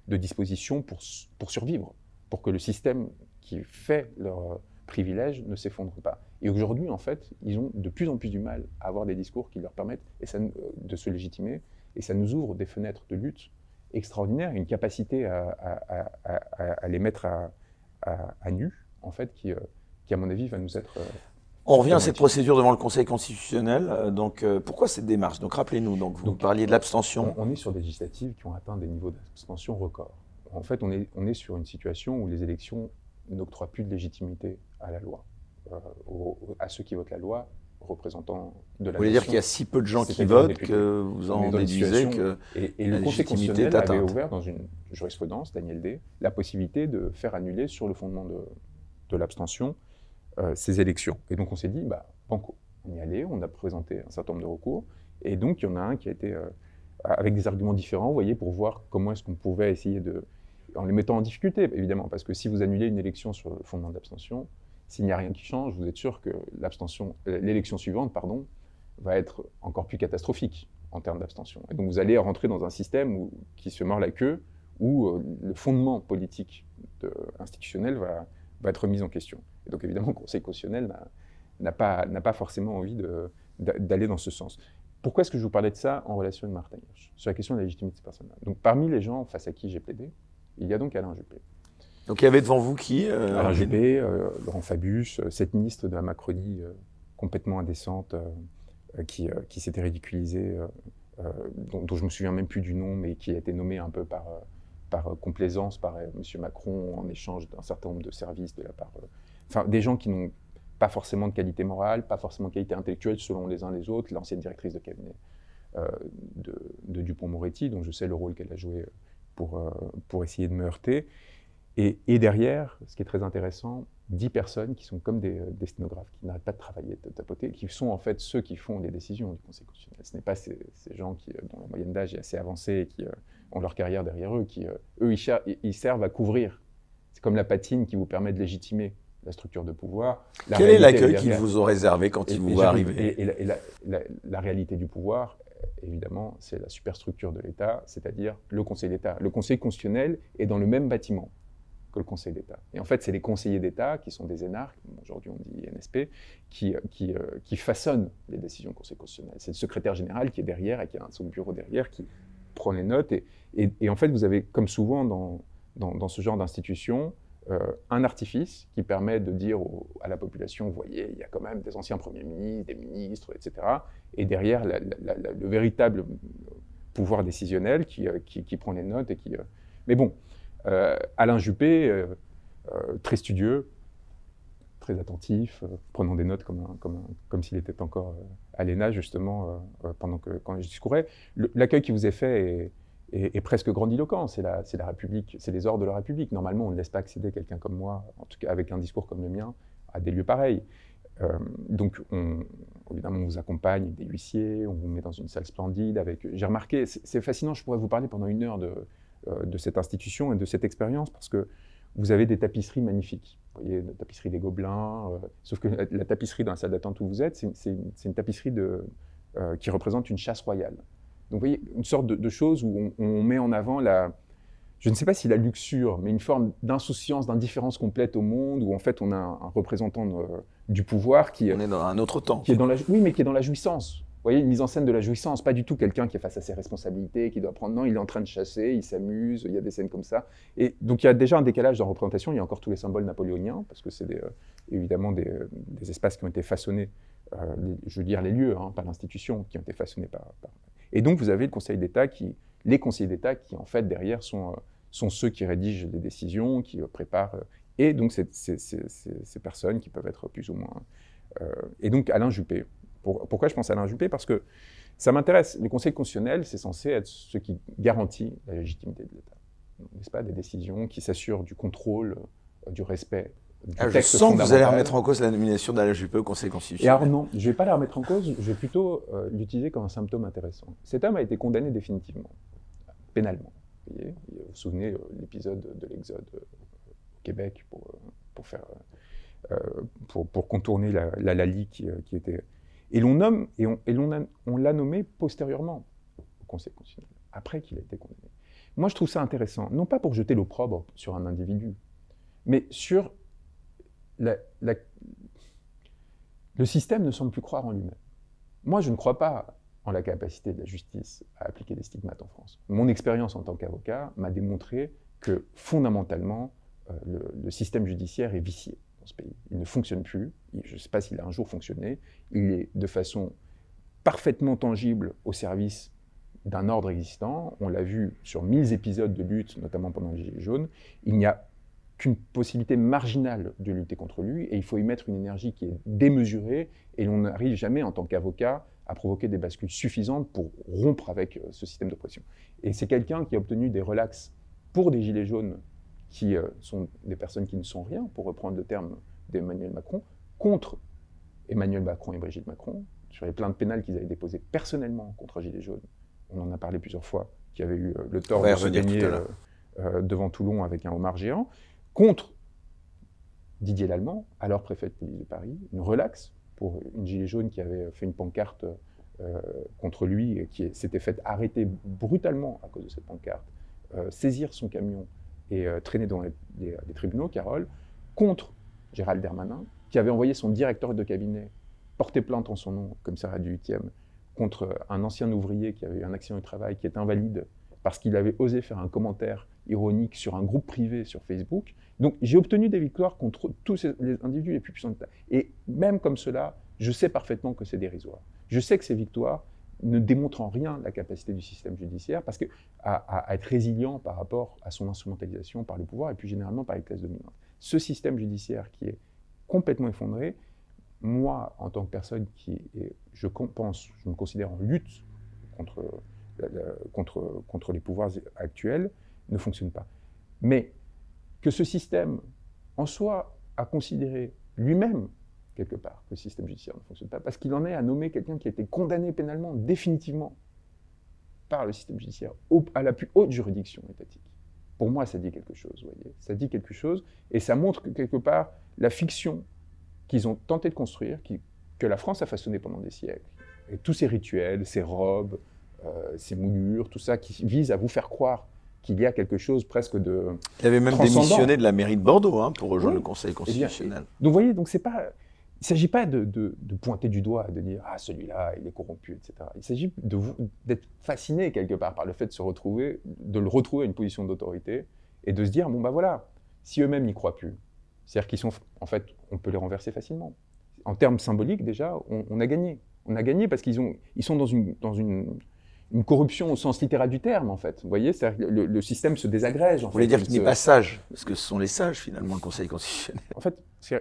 [SPEAKER 2] de dispositions pour, pour survivre, pour que le système qui fait leur privilège ne s'effondre pas. Et aujourd'hui, en fait, ils ont de plus en plus du mal à avoir des discours qui leur permettent et ça, de se légitimer, et ça nous ouvre des fenêtres de lutte extraordinaires, une capacité à, à, les mettre à, nu, en fait, qui, euh, qui, à mon avis, va nous être euh,
[SPEAKER 1] on revient à cette procédure devant le Conseil constitutionnel. Euh, donc, euh, pourquoi cette démarche? Donc, rappelez-nous. Donc, vous parliez de l'abstention.
[SPEAKER 2] On, est sur des législatives qui ont atteint des niveaux d'abstention records. En fait, on est, on est sur une situation où les élections n'octroient plus de légitimité à la loi, euh, à ceux qui votent la loi, représentants de la.
[SPEAKER 1] Vous voulez dire qu'il y a si peu de gens qui votent que vous en déduisez que
[SPEAKER 2] et, et le Conseil constitutionnel avait ouvert dans une jurisprudence, Daniel D, la possibilité de faire annuler sur le fondement de, de l'abstention euh, ces élections. Et donc on s'est dit, bah, banco, on y allait, on a présenté un certain nombre de recours, et donc il y en a un qui a été, euh, avec des arguments différents, vous voyez, pour voir comment est-ce qu'on pouvait essayer de, en les mettant en difficulté, évidemment, parce que si vous annulez une élection sur le fondement de l'abstention, s'il n'y a rien qui change, vous êtes sûr que l'abstention, euh, l'élection suivante, pardon, va être encore plus catastrophique en termes d'abstention. Et donc vous allez rentrer dans un système où, qui se mord la queue, où le fondement politique de, institutionnel va, va être mis en question. Et donc évidemment, le Conseil constitutionnel n'a pas, pas forcément envie d'aller dans ce sens. Pourquoi est-ce que je vous parlais de ça en relation avec Martin Hirsch? Sur la question de la légitimité personnelle. Donc parmi les gens face à qui j'ai plaidé, il y a donc Alain Juppé.
[SPEAKER 1] Donc il y avait devant vous qui
[SPEAKER 2] euh, Alain Juppé, euh, Laurent Fabius, euh, cette ministre de la Macronie complètement indécente qui, qui s'était ridiculisée, dont, dont, je me souviens même plus du nom, mais qui a été nommée un peu par par euh, complaisance par euh, M. Macron en échange d'un certain nombre de services de la part. Euh, enfin, des gens qui n'ont pas forcément de qualité morale, pas forcément de qualité intellectuelle selon les uns les autres. L'ancienne directrice de cabinet de, Dupont-Moretti, dont je sais le rôle qu'elle a joué pour, pour essayer de me heurter. Et, et, derrière, ce qui est très intéressant, dix personnes qui sont comme des, des sténographes, qui n'arrêtent pas de travailler, de tapoter, qui sont en fait ceux qui font les décisions du Conseil constitutionnel. Ce n'est pas ces, ces gens qui, dont la moyenne d'âge est assez avancée et qui ont leur carrière derrière eux, qui, euh, eux, ils, servent à couvrir. C'est comme la patine qui vous permet de légitimer la structure de pouvoir.
[SPEAKER 1] Quel est l'accueil qu'ils vous ont réservé quand ils vous voient arriver
[SPEAKER 2] Et, la, réalité du pouvoir, évidemment, c'est la superstructure de l'État, c'est-à-dire le Conseil d'État. Le Conseil constitutionnel est dans le même bâtiment que le Conseil d'État. Et en fait, c'est les conseillers d'État, qui sont des énarques, aujourd'hui on dit NSP, qui, qui, qui façonnent les décisions du Conseil constitutionnel. C'est le secrétaire général qui est derrière et qui a son bureau derrière qui prend les notes. Et, et, en fait, vous avez, comme souvent dans, dans, ce genre d'institution, euh, un artifice qui permet de dire à la population, voyez, il y a quand même des anciens premiers ministres, des ministres, etc. Et derrière, le véritable pouvoir décisionnel qui, euh, qui, qui, prend les notes et qui... Euh, mais bon, Alain Juppé, très studieux, très attentif, prenant des notes comme, s'il était encore à l'ENA, justement, pendant que quand je discourais. L'accueil qui vous est fait est, presque grandiloquent. C'est la, République, c'est les ordres de la République. Normalement, on ne laisse pas accéder quelqu'un comme moi, en tout cas avec un discours comme le mien, à des lieux pareils. Euh, donc, on, évidemment, on vous accompagne des huissiers, on vous met dans une salle splendide. Avec, j'ai remarqué, c'est fascinant. Je pourrais vous parler pendant une heure de, euh, de cette institution et de cette expérience parce que vous avez des tapisseries magnifiques. Vous voyez, la tapisserie des Gobelins. Euh, sauf que la, tapisserie dans la salle d'attente où vous êtes, c'est une, une, tapisserie de, qui représente une chasse royale. Donc vous voyez, une sorte de, chose où on, met en avant la, je ne sais pas si la luxure, mais une forme d'insouciance, d'indifférence complète au monde, où en fait on a un, représentant du pouvoir qui
[SPEAKER 1] on est dans un autre temps,
[SPEAKER 2] qui est dans la, oui, mais qui est dans la jouissance. Vous voyez, une mise en scène de la jouissance, pas du tout quelqu'un qui est face à ses responsabilités, qui doit prendre. Non, il est en train de chasser, il s'amuse, il y a des scènes comme ça. Et donc il y a déjà un décalage dans la représentation. Il y a encore tous les symboles napoléoniens, parce que c'est euh, évidemment des, des, espaces qui ont été façonnés, euh, je veux dire les lieux, hein, pas l'institution, qui ont été façonnés par, et donc, vous avez le Conseil d'État qui, les conseillers d'État qui, en fait, derrière, sont, euh, sont ceux qui rédigent les décisions, qui euh, préparent. Euh, et donc, ces personnes qui peuvent être plus ou moins. et donc, Alain Juppé. Pourquoi je pense à Alain Juppé? Parce que ça m'intéresse. Le Conseil constitutionnel, c'est censé être ce qui garantit la légitimité de l'État. N'est-ce pas? Des décisions qui s'assurent du contrôle, du respect
[SPEAKER 1] ah, je sens que vous allez remettre en cause la nomination d'Alain Juppé au Conseil constitutionnel.
[SPEAKER 2] Et alors non, je ne vais pas la remettre en cause, je vais plutôt euh, l'utiliser comme un symptôme intéressant. Cet homme a été condamné définitivement, pénalement. Vous, voyez vous vous souvenez euh, l'épisode de l'Exode euh, au Québec pour, pour, faire, pour, pour, contourner la, la Lali qui, qui, était... Et l'on nomme, et on, l'on on l'a nommé postérieurement au Conseil constitutionnel, après qu'il a été condamné. Moi, je trouve ça intéressant, non pas pour jeter l'opprobre sur un individu, mais sur le système ne semble plus croire en lui-même. Moi, je ne crois pas en la capacité de la justice à appliquer des stigmates en France. Mon expérience en tant qu'avocat m'a démontré que fondamentalement, euh, le, système judiciaire est vicié Il ne fonctionne plus. Je ne sais pas s'il a un jour fonctionné. Il est de façon parfaitement tangible au service d'un ordre existant. On l'a vu sur mille épisodes de lutte, notamment pendant les Gilets jaunes. Il n'y a qu'une possibilité marginale de lutter contre lui, et il faut y mettre une énergie qui est démesurée, et on n'arrive jamais en tant qu'avocat à provoquer des bascules suffisantes pour rompre avec euh, ce système de pression. Et c'est quelqu'un qui a obtenu des relax pour des gilets jaunes, qui euh, sont des personnes qui ne sont rien, pour reprendre le terme d'Emmanuel Macron, contre Emmanuel Macron et Brigitte Macron, sur les plaintes pénales qu'ils avaient déposées personnellement contre Gilets jaunes. On en a parlé plusieurs fois, qui avait eu euh, le tort de se gagner devant Toulon avec un homard géant contre Didier Lallemand, alors préfet de police de Paris, une relaxe pour une gilet jaune qui avait fait une pancarte euh, contre lui et qui s'était fait arrêter brutalement à cause de cette pancarte, euh, saisir son camion et euh, traîner dans les, tribunaux, Carole, contre Gérald Dermanin, qui avait envoyé son directeur de cabinet porter plainte en son nom, commissariat du 8e, contre un ancien ouvrier qui avait eu un accident de travail, qui est invalide, parce qu'il avait osé faire un commentaire ironique sur un groupe privé sur Facebook. Donc j'ai obtenu des victoires contre tous les individus les plus puissants. Et même comme cela, je sais parfaitement que c'est dérisoire. Je sais que ces victoires ne démontrent en rien la capacité du système judiciaire parce que à, être résilient par rapport à son instrumentalisation par le pouvoir et plus généralement par les classes dominantes. Ce système judiciaire qui est complètement effondré, moi, en tant que personne qui je je me considère en lutte contre, contre, contre les pouvoirs actuels, ne fonctionne pas. Mais que ce système, en soi, a considéré lui-même, quelque part, que le système judiciaire ne fonctionne pas, parce qu'il en est à nommer quelqu'un qui a été condamné pénalement, définitivement, par le système judiciaire, à la plus haute juridiction étatique. Pour moi, ça dit quelque chose, vous voyez. Ça dit quelque chose, et ça montre que, quelque part, la fiction qu'ils ont tenté de construire, que la France a façonné pendant des siècles, et tous ces rituels, ces robes, euh, ces moulures, tout ça, qui vise à vous faire croire qu'il y a quelque chose presque de.
[SPEAKER 1] Il avait même démissionné de la mairie de Bordeaux hein, pour rejoindre
[SPEAKER 2] Oui.
[SPEAKER 1] le Conseil
[SPEAKER 2] Eh bien,
[SPEAKER 1] constitutionnel.
[SPEAKER 2] Donc, vous voyez, donc c'est pas. Il ne s'agit pas de, pointer du doigt, de dire ah celui-là il est corrompu, etc. Il s'agit d'être fasciné quelque part par le fait de se retrouver, de le retrouver à une position d'autorité et de se dire bon bah voilà, si eux-mêmes n'y croient plus, c'est-à-dire qu'ils sont en fait, on peut les renverser facilement. En termes symboliques déjà, on, a gagné. On a gagné parce qu'ils ils sont dans une dans une une corruption au sens littéral du terme, en fait. Vous voyez, le, le système se désagrège. En
[SPEAKER 1] Vous voulez dire
[SPEAKER 2] Il
[SPEAKER 1] qu'il n'est pas sage Parce que ce sont les sages, finalement, le Conseil constitutionnel.
[SPEAKER 2] en fait,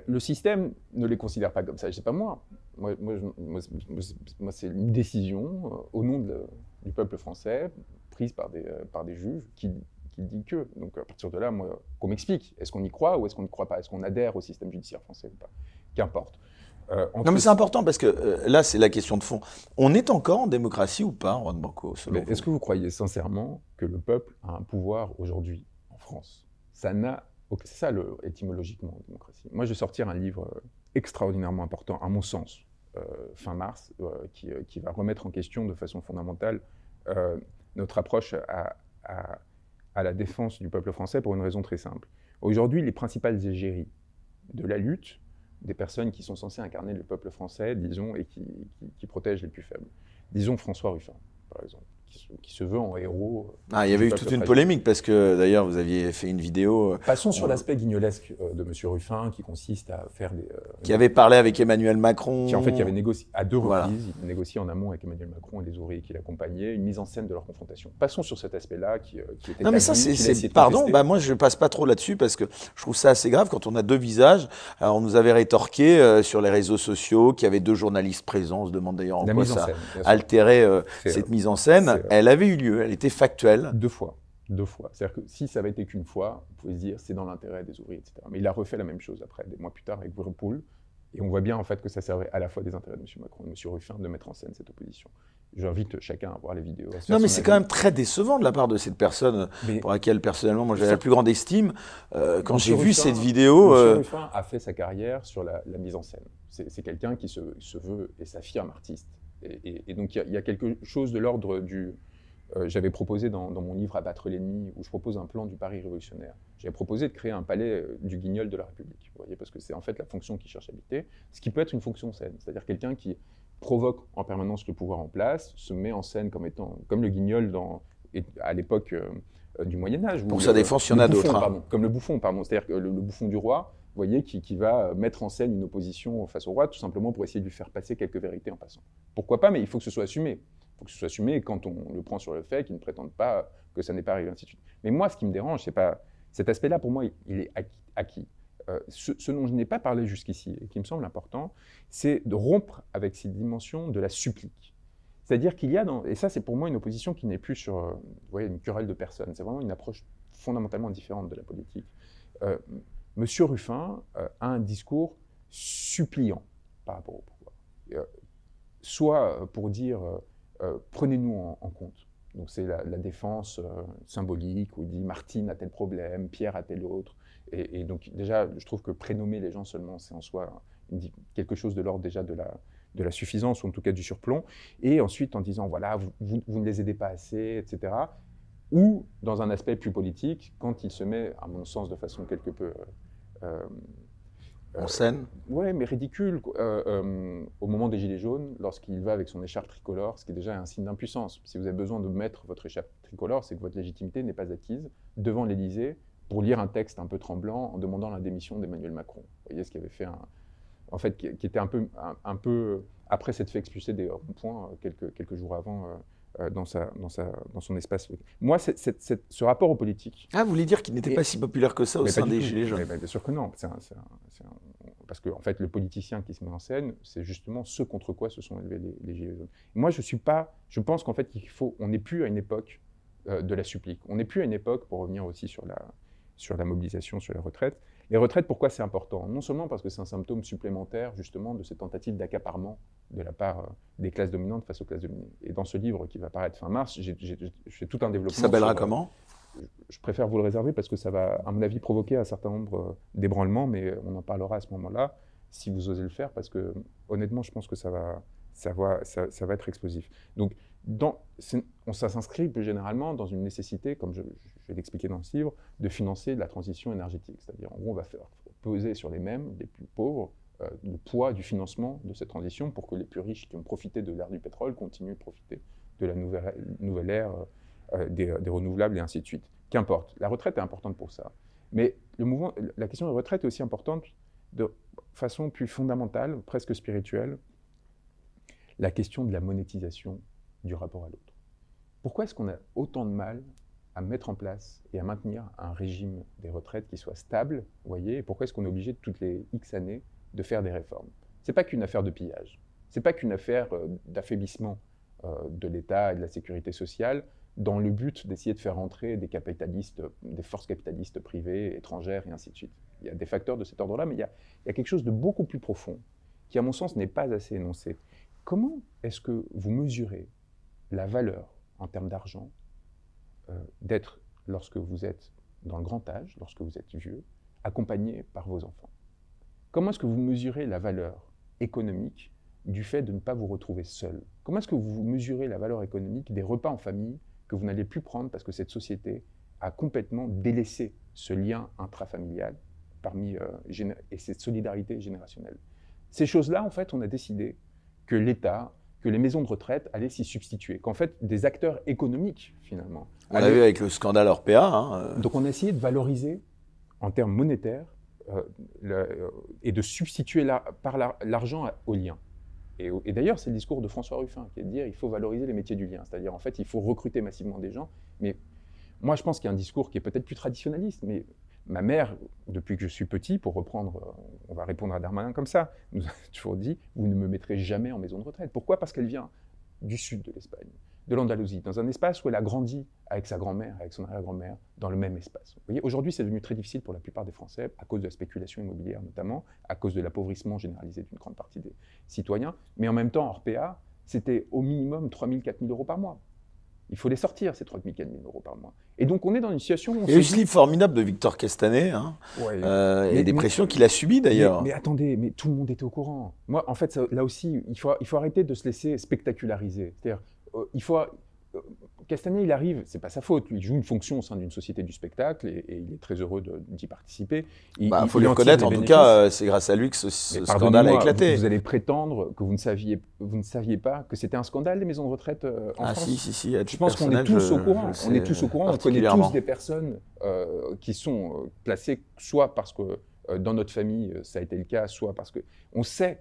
[SPEAKER 2] le système ne les considère pas comme ça. C'est pas moi. Moi, moi, je- moi, c'est- moi, moi, c'est une décision euh, au nom de- du peuple français prise par des, euh, par des juges qui, qui dit que. Donc à partir de là, moi, qu'on m'explique. Est-ce qu'on y croit ou est-ce qu'on n'y croit pas? Est-ce qu'on adhère au système judiciaire français ou pas? Qu'importe. Euh,
[SPEAKER 1] Non, mais c'est important parce que euh, là, c'est la question de fond. On est encore en démocratie ou pas, Juan Branco
[SPEAKER 2] Mais est-ce que vous croyez sincèrement que le peuple a un pouvoir aujourd'hui en France? Ça n'a c'est ça le, étymologiquement la démocratie. Moi, je vais sortir un livre euh, extraordinairement important, à mon sens, euh, fin mars, qui, qui va remettre en question de façon fondamentale notre approche à, à- à la défense du peuple français pour une raison très simple. Aujourd'hui, les principales égéries de la lutte, des personnes qui sont censées incarner le peuple français, disons, et qui, protègent les plus faibles. Disons François Ruffin, par exemple, qui se, qui se veut en héros.
[SPEAKER 1] Ah, il y avait eu toute une polémique parce que d'ailleurs, vous aviez fait une vidéo euh,
[SPEAKER 2] Passons sur l'aspect guignolesque euh, de M. Ruffin, qui consiste à faire des. euh,
[SPEAKER 1] qui avait parlé avec Emmanuel Macron.
[SPEAKER 2] qui en fait qui avait négocié à deux
[SPEAKER 1] Voilà.
[SPEAKER 2] reprises, il négocié en amont avec Emmanuel Macron et les ouvriers qui l'accompagnaient, une mise en scène de leur confrontation. Passons sur cet aspect-là qui, qui était
[SPEAKER 1] Non mais ça c'est, pardon, bah moi je passe pas trop là-dessus parce que je trouve ça assez grave quand on a deux visages. Alors on nous avait rétorqué euh, sur les réseaux sociaux qu'il y avait deux journalistes présents. On se demande d'ailleurs en
[SPEAKER 2] la
[SPEAKER 1] quoi ça
[SPEAKER 2] scène.
[SPEAKER 1] altérait euh, cette mise en scène. Elle avait eu lieu, elle était factuelle.
[SPEAKER 2] Deux fois. Deux fois. C'est-à-dire que si ça avait été qu'une fois, vous pouvez se dire c'est dans l'intérêt des ouvriers, etc. Mais il a refait la même chose après, des mois plus tard, avec Whirlpool. Et on voit bien en fait que ça servait à la fois des intérêts de M. Macron et de M. Ruffin de mettre en scène cette opposition. J'invite chacun à voir les vidéos.
[SPEAKER 1] Non mais c'est quand même très décevant de la part de cette personne
[SPEAKER 2] Mais
[SPEAKER 1] pour laquelle personnellement moi j'avais la plus grande estime. Euh, quand j'ai vu cette vidéo,
[SPEAKER 2] Monsieur
[SPEAKER 1] euh,
[SPEAKER 2] Ruffin a fait sa carrière sur la, la mise en scène. C'est c'est quelqu'un qui se, se veut et s'affirme artiste. Et, donc il y a- il y, a quelque chose de l'ordre du. euh, J'avais proposé dans, dans mon livre Abattre l'ennemi, où je propose un plan du Paris révolutionnaire. J'avais proposé de créer un palais euh, du guignol de la République. Vous voyez, parce que c'est en fait la fonction qui cherche à habiter, ce qui peut être une fonction saine, c'est-à-dire quelqu'un qui provoque en permanence le pouvoir en place, se met en scène comme étant comme le guignol dans, à l'époque euh, du Moyen Âge.
[SPEAKER 1] Pour sa défense, il y en a d'autres, hein.
[SPEAKER 2] Comme le bouffon, pardon. C'est-à-dire le, le bouffon du roi, voyez, qui, qui va mettre en scène une opposition face au roi, tout simplement pour essayer de lui faire passer quelques vérités en passant. Pourquoi pas, mais il faut que ce soit assumé. Il faut que ce soit assumé quand on le prend sur le fait, qu'il ne prétende pas que ça n'est pas arrivé, ainsi de suite. Mais moi, ce qui me dérange, c'est pas cet aspect-là. Pour moi, il est acquis. Euh, ce, ce dont je n'ai pas parlé jusqu'ici et qui me semble important, c'est de rompre avec ces dimensions de la supplique. C'est-à-dire qu'il y a, dans, et ça c'est pour moi une opposition qui n'est plus sur euh, voyez, une querelle de personnes, c'est vraiment une approche fondamentalement différente de la politique. Euh, Monsieur Ruffin euh, a un discours suppliant par rapport au pouvoir. Euh, soit euh, pour dire prenez-nous en, compte. Donc c'est la, défense symbolique où il dit Martine a tel problème, Pierre a tel autre. Et, donc déjà, je trouve que prénommer les gens seulement, c'est en soi quelque chose de l'ordre déjà de la, de la suffisance ou en tout cas du surplomb. Et ensuite en disant voilà, vous- vous ne les aidez pas assez, etc. Ou dans un aspect plus politique, quand il se met, à mon sens, de façon quelque peu euh,
[SPEAKER 1] en scène.
[SPEAKER 2] Ouais, mais ridicule. Euh, euh, au moment des Gilets jaunes, lorsqu'il va avec son écharpe tricolore, ce qui est déjà un signe d'impuissance. Si vous avez besoin de mettre votre écharpe tricolore, c'est que votre légitimité n'est pas acquise devant l'Élysée pour lire un texte un peu tremblant en demandant la démission d'Emmanuel Macron. Vous voyez ce qui avait fait un. En fait, qui, qui était un peu, un, un peu. Après s'être fait expulser des ronds-points euh, quelques, quelques jours avant euh, euh, dans, sa, dans, sa, dans son espace. Moi, ce rapport aux politiques,
[SPEAKER 1] Ah, vous voulez dire qu'il n'était pas si populaire que ça au sein des. Gilets jaunes
[SPEAKER 2] bien sûr que non. Un- un- un- Parce que en fait, le politicien qui se met en scène, c'est justement ce contre quoi se sont élevés les, les Gilets jaunes. Moi, je suis pas. Je pense qu'en fait, il faut. On n'est plus à une époque euh, de la supplique. On n'est plus à une époque, pour revenir aussi sur la, sur la mobilisation, sur les retraites. Les retraites, pourquoi c'est important? Non seulement parce que c'est un symptôme supplémentaire, justement, de ces tentatives d'accaparement de la part euh, des classes dominantes face aux classes dominées. Et dans ce livre qui va paraître fin mars, j'ai tout un développement.
[SPEAKER 1] Ça s'appellera
[SPEAKER 2] euh,
[SPEAKER 1] comment?
[SPEAKER 2] je préfère vous le réserver parce que ça va, à mon avis, provoquer un certain nombre euh, d'ébranlements, mais on en parlera à ce moment-là, si vous osez le faire, parce que honnêtement, je pense que ça va, ça va, ça, va être explosif. Donc, dans, ça s'inscrit plus généralement dans une nécessité, comme je, vais l'expliquer dans ce livre, de financer la transition énergétique. C'est-à-dire, en gros, on va faire peser sur les mêmes, les plus pauvres, euh, le poids du financement de cette transition pour que les plus riches qui ont profité de l'ère du pétrole continuent de profiter de la nouvelle, nouvelle ère euh, des, des, renouvelables et ainsi de suite. Qu'importe, la retraite est importante pour ça. Mais le mouvement, la question de retraite est aussi importante de façon plus fondamentale, presque spirituelle, la question de la monétisation du rapport à l'autre. Pourquoi est-ce qu'on a autant de mal à mettre en place et à maintenir un régime des retraites qui soit stable, voyez, et pourquoi est-ce qu'on est obligé toutes les X années de faire des réformes? Ce n'est pas qu'une affaire de pillage, ce n'est pas qu'une affaire euh, d'affaiblissement euh, de l'État et de la sécurité sociale dans le but d'essayer de faire entrer des capitalistes, des forces capitalistes privées, étrangères et ainsi de suite. Il y a des facteurs de cet ordre-là, mais il y, a, quelque chose de beaucoup plus profond qui, à mon sens, n'est pas assez énoncé. Comment est-ce que vous mesurez la valeur en termes d'argent d'être, lorsque vous êtes dans le grand âge, lorsque vous êtes vieux, accompagné par vos enfants Comment est-ce que vous mesurez la valeur économique du fait de ne pas vous retrouver seul? Comment est-ce que vous mesurez la valeur économique des repas en famille que vous n'allez plus prendre parce que cette société a complètement délaissé ce lien intrafamilial parmi, euh, et cette solidarité générationnelle? Ces choses-là, en fait, on a décidé que l'État, que les maisons de retraite allaient s'y substituer, qu'en fait, des acteurs économiques, finalement.
[SPEAKER 1] On l'a vu avec le scandale Orpea. Hein,
[SPEAKER 2] euh. Donc on a essayé de valoriser, en termes monétaires, euh, et de substituer par l'argent au lien. Et, d'ailleurs, c'est le discours de François Ruffin qui est de dire il faut valoriser les métiers du lien. C'est-à-dire, en fait, il faut recruter massivement des gens. Mais moi, je pense qu'il y a un discours qui est peut-être plus traditionnaliste, mais ma mère, depuis que je suis petit, pour reprendre, on va répondre à Darmanin comme ça, nous a toujours dit vous ne me mettrez jamais en maison de retraite. Pourquoi? Parce qu'elle vient du sud de l'Espagne de l'Andalousie, dans un espace où elle a grandi avec sa grand-mère, avec son arrière-grand-mère, dans le même espace. Vous voyez, aujourd'hui, c'est devenu très difficile pour la plupart des Français, à cause de la spéculation immobilière notamment, à cause de l'appauvrissement généralisé d'une grande partie des citoyens. Mais en même temps, hors PA, c'était au minimum 3 000, 4 000 euros par mois. Il faut les sortir, ces 3 000, 4 000 euros par mois. Et donc, on est dans une situation où.
[SPEAKER 1] Il y a eu ce livre formidable de Victor Castanet, hein, euh, et des pressions qu'il a subies d'ailleurs.
[SPEAKER 2] Mais, attendez, mais tout le monde était au courant. Moi, en fait, là aussi, il faut, il faut arrêter de se laisser spectaculariser. C'est-à-dire, euh, il faut. Euh, Castagnet, il arrive, c'est pas sa faute, il joue une fonction au sein d'une société du spectacle et, il est très heureux d'y participer.
[SPEAKER 1] Il bah, faut lui reconnaître, en tout cas, euh, c'est grâce à lui que ce, scandale a éclaté.
[SPEAKER 2] Vous, allez prétendre que vous ne saviez, vous ne saviez pas que c'était un scandale les maisons de retraite en
[SPEAKER 1] ah,
[SPEAKER 2] France.
[SPEAKER 1] Si, si, si.
[SPEAKER 2] Je pense qu'on est tous au courant. On est tous au courant. On connaît tous des personnes qui sont placées soit parce que dans notre famille ça a été le cas, soit parce que on sait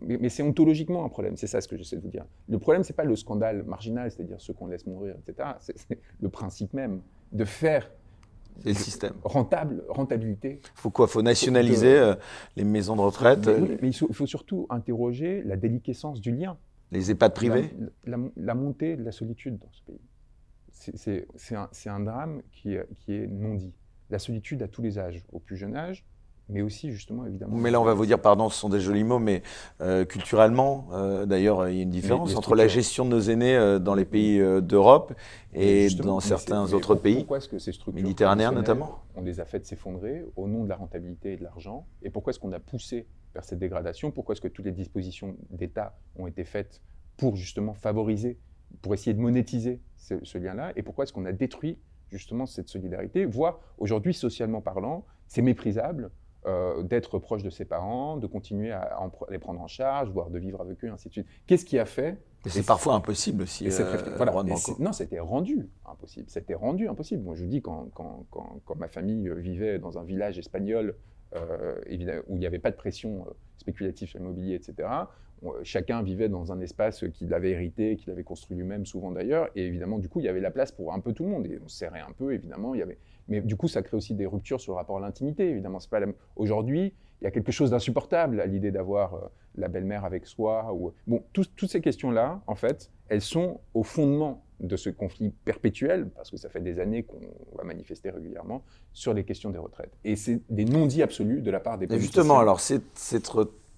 [SPEAKER 2] mais, c'est ontologiquement un problème, c'est ça ce que j'essaie de vous dire. Le problème, c'est pas le scandale marginal, c'est-à-dire ceux qu'on laisse mourir, etc. C'est le principe même de faire
[SPEAKER 1] le système.
[SPEAKER 2] Rentable, rentabilité.
[SPEAKER 1] Faut quoi? Faut nationaliser euh, les maisons de retraite.
[SPEAKER 2] Mais, il, faut, surtout interroger la déliquescence du lien.
[SPEAKER 1] Les EHPAD privés?
[SPEAKER 2] La, montée de la solitude dans ce pays. C'est un, un, drame qui, qui est non dit. La solitude à tous les âges, au plus jeune âge, mais aussi justement évidemment.
[SPEAKER 1] Mais là, on va vous dire, pardon, ce sont des jolis mots, mais euh, culturellement, euh, d'ailleurs, il y a une différence entre la gestion de nos aînés euh, dans les pays d'Europe et dans certains autres pays,
[SPEAKER 2] pourquoi est-ce que ces structures
[SPEAKER 1] méditerranéens notamment,
[SPEAKER 2] on les a faites s'effondrer au nom de la rentabilité et de l'argent Et pourquoi est-ce qu'on a poussé vers cette dégradation? Pourquoi est-ce que toutes les dispositions d'État ont été faites pour justement favoriser, pour essayer de monétiser ce, ce lien-là? Et pourquoi est-ce qu'on a détruit justement cette solidarité, voire aujourd'hui, socialement parlant, c'est méprisable euh, d'être proche de ses parents, de continuer à, les prendre en charge, voire de vivre avec eux, ainsi de suite. Qu'est-ce qui a fait
[SPEAKER 1] c'est parfois impossible aussi.
[SPEAKER 2] Euh, voilà. non, c'était rendu impossible. C'était rendu impossible. Moi, je vous dis, quand, quand, quand, ma famille vivait dans un village espagnol euh, où il n'y avait pas de pression spéculative sur l'immobilier, etc., chacun vivait dans un espace qu'il avait hérité, qu'il avait construit lui-même, souvent d'ailleurs. Et évidemment, du coup, il y avait la place pour un peu tout le monde. Et on serrait un peu, évidemment. Il y avait mais du coup, ça crée aussi des ruptures sur le rapport à l'intimité, évidemment. C'est pas Aujourd'hui, il y a quelque chose d'insupportable à l'idée d'avoir euh, la belle-mère avec soi. Ou... Bon, toutes ces questions-là, en fait, elles sont au fondement de ce conflit perpétuel, parce que ça fait des années qu'on va manifester régulièrement, sur les questions des retraites. Et c'est des non-dits absolus de la part des politiciens.
[SPEAKER 1] Justement, alors, cette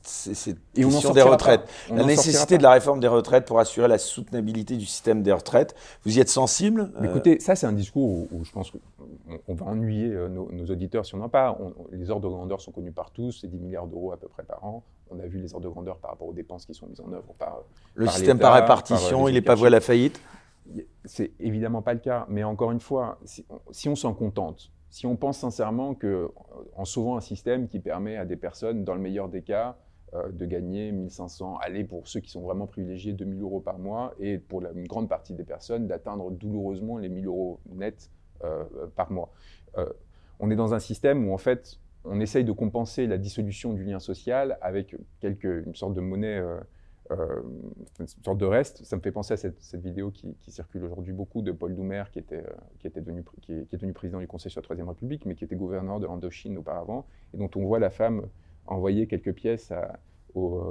[SPEAKER 1] c'est question des retraites. La nécessité de la réforme des retraites pour assurer la soutenabilité du système des retraites. Vous y êtes sensible
[SPEAKER 2] euh? Écoutez, ça c'est un discours où, je pense qu'on va ennuyer euh, nos, auditeurs si on n'en parle. les ordres de grandeur sont connus par tous, c'est 10 milliards d'euros à peu près par an. On a vu les ordres de grandeur par rapport aux dépenses qui sont mises en œuvre par.
[SPEAKER 1] Le système par répartition, il n'est pas voué à la faillite?
[SPEAKER 2] C'est évidemment pas le cas, mais encore une fois, si on s'en contente, si on pense sincèrement que en sauvant un système qui permet à des personnes, dans le meilleur des cas, euh, de gagner 1500, aller pour ceux qui sont vraiment privilégiés, 2000 euros par mois, et pour la, une grande partie des personnes, d'atteindre douloureusement les 1000 euros nets euh, par mois. Euh, on est dans un système où en fait, on essaye de compenser la dissolution du lien social avec quelque, une sorte de monnaie euh, une sorte de reste. Ça me fait penser à cette, vidéo qui, circule aujourd'hui beaucoup de Paul Doumer, qui, était, euh, qui, était devenu, qui, est, devenu président du Conseil sur la Troisième République, mais qui était gouverneur de l'Indochine auparavant, et dont on voit la femme envoyer quelques pièces euh,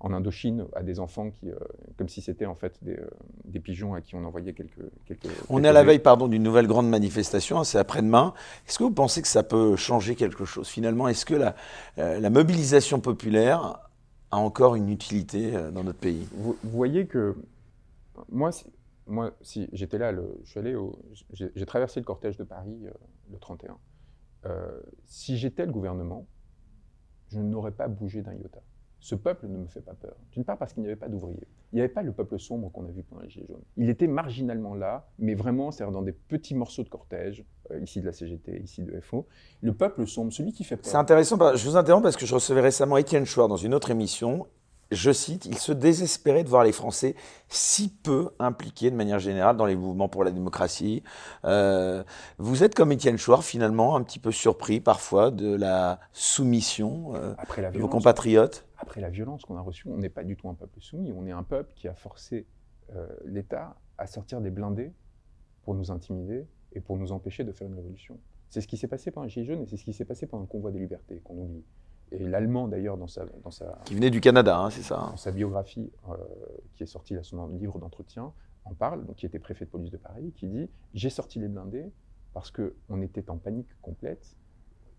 [SPEAKER 2] en Indochine à des enfants qui, comme si c'était en fait des, pigeons à qui on envoyait quelques. quelques
[SPEAKER 1] on est à la veille, pardon, d'une nouvelle grande manifestation. C'est après-demain. Est-ce que vous pensez que ça peut changer quelque chose finalement? Est-ce que la, la mobilisation populaire a encore une utilité euh, dans notre pays?
[SPEAKER 2] Vous, voyez que moi, si, moi, si j'étais là, le, je suis allé j'ai traversé le cortège de Paris euh, le 31. Euh, si j'étais le gouvernement, je n'aurais pas bougé d'un iota ce peuple ne me fait pas peur. D'une part parce qu'il n'y avait pas d'ouvriers. Il n'y avait pas le peuple sombre qu'on a vu pendant les Gilets jaunes. Il était marginalement là, mais vraiment, c'est-à-dire dans des petits morceaux de cortège, euh, ici de la CGT, ici de FO. Le peuple sombre, celui qui fait peur.
[SPEAKER 1] C'est intéressant, je vous interromps parce que je recevais récemment Étienne Chouard dans une autre émission je cite, il se désespérait de voir les Français si peu impliqués de manière générale dans les mouvements pour la démocratie. Euh, vous êtes comme Étienne Chouard, finalement, un petit peu surpris parfois de la soumission euh, de vos compatriotes
[SPEAKER 2] Après la violence qu'on a reçue, on n'est pas du tout un peuple soumis, on est un peuple qui a forcé euh, l'État à sortir des blindés pour nous intimider et pour nous empêcher de faire une révolution. C'est ce qui s'est passé pendant les Gilets jaunes et c'est ce qui s'est passé pendant le convoi des libertés, qu'on oublie et l'allemand d'ailleurs dans sa, dans sa...
[SPEAKER 1] Qui venait du Canada, hein, c'est ça
[SPEAKER 2] hein. Dans sa biographie, euh, qui est sortie, là, son livre d'entretien, en parle, donc qui était préfet de police de Paris, qui dit « J'ai sorti les blindés parce qu'on était en panique complète,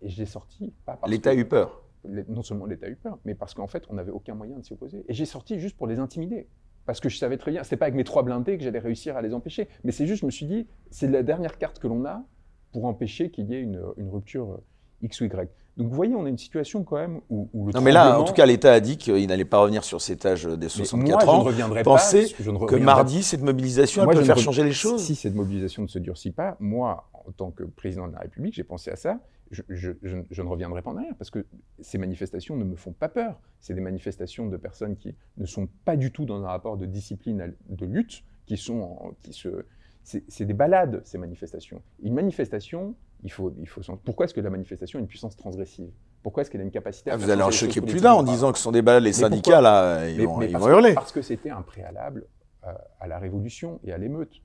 [SPEAKER 2] et je l'ai sorti pas parce
[SPEAKER 1] L'État a eu peur
[SPEAKER 2] Non seulement l'État a eu peur, mais parce qu'en fait, on n'avait aucun moyen de s'y opposer. Et j'ai sorti juste pour les intimider. Parce que je savais très bien, c'était pas avec mes trois blindés que j'allais réussir à les empêcher, mais c'est juste, je me suis dit, c'est la dernière carte que l'on a pour empêcher qu'il y ait une, une rupture X ou Y. Donc vous voyez, on a une situation quand même où,
[SPEAKER 1] le Non mais là, en tout cas, l'État a dit qu'il n'allait pas revenir sur cet âge des 64 ans.
[SPEAKER 2] Je ne reviendrai Pensez
[SPEAKER 1] pas, que mardi, cette mobilisation elle peut faire changer les choses
[SPEAKER 2] Si cette mobilisation ne se durcit pas, moi, en tant que président de la République, j'ai pensé à ça. Je, ne reviendrai pas en arrière parce que ces manifestations ne me font pas peur. C'est des manifestations de personnes qui ne sont pas du tout dans un rapport de discipline, de lutte, qui sont, qui se, c'est des balades, ces manifestations. Une manifestation, il faut, il faut Pourquoi est-ce que la manifestation a une puissance transgressive? Pourquoi est-ce qu'elle a une capacité à.
[SPEAKER 1] Ah, vous allez en choquer plus d'un en disant que ce sont des balades, les syndicats, là, ils, vont, hurler.
[SPEAKER 2] Parce que c'était un préalable euh, à la révolution et à l'émeute.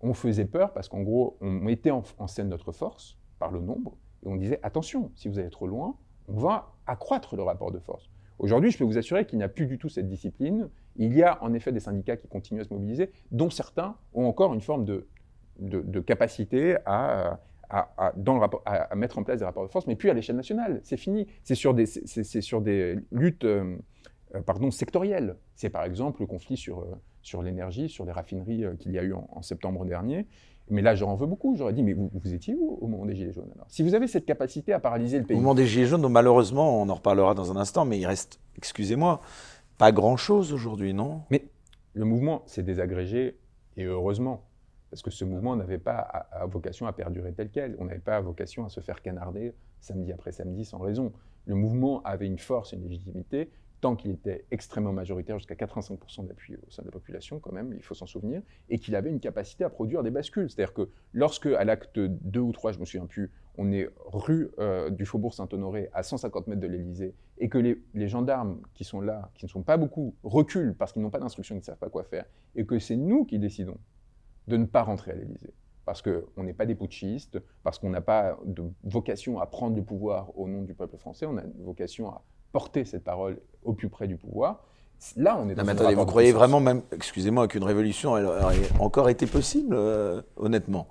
[SPEAKER 2] On faisait peur parce qu'en gros, on mettait en, en, scène notre force par le nombre et on disait attention, si vous allez trop loin, on va accroître le rapport de force. Aujourd'hui, je peux vous assurer qu'il n'y a plus du tout cette discipline. Il y a en effet des syndicats qui continuent à se mobiliser, dont certains ont encore une forme de, de, capacité à, à, dans le rapport, à, mettre en place des rapports de force, mais puis à l'échelle nationale. C'est fini. C'est sur des, c'est, sur des luttes euh, euh, pardon, sectorielles. C'est par exemple le conflit sur, euh, sur l'énergie, sur les raffineries qu'il y a eu en, septembre dernier. Mais là, j'en veux beaucoup. J'aurais dit, mais vous, vous étiez où au moment des Gilets jaunes alors? Si vous avez cette capacité à paralyser le pays.
[SPEAKER 1] Au moment des Gilets jaunes, donc malheureusement, on en reparlera dans un instant, mais il reste, excusez-moi, pas grand-chose aujourd'hui, non?
[SPEAKER 2] Mais le mouvement s'est désagrégé, et heureusement, parce que ce mouvement n'avait pas vocation à perdurer tel quel. On n'avait pas vocation à se faire canarder samedi après samedi sans raison. Le mouvement avait une force, une légitimité, tant qu'il était extrêmement majoritaire, jusqu'à 85% d'appui au sein de la population, quand même, il faut s'en souvenir, et qu'il avait une capacité à produire des bascules. C'est-à-dire que lorsque, à l'acte 2 ou 3, je me souviens plus, on est rue euh, du Faubourg Saint-Honoré, à 150 mètres de l'Élysée, et que les, les, gendarmes qui sont là, qui ne sont pas beaucoup, reculent parce qu'ils n'ont pas d'instruction, ils ne savent pas quoi faire, et que c'est nous qui décidons de ne pas rentrer à l'Élysée parce qu'on n'est pas des putschistes, parce qu'on n'a pas de vocation à prendre le pouvoir au nom du peuple français, on a une vocation à porter cette parole au plus près du pouvoir. Là, on est dans
[SPEAKER 1] non, mais attendez, vous croyez vraiment même, excusez-moi, qu'une révolution aurait encore été possible, euh, honnêtement?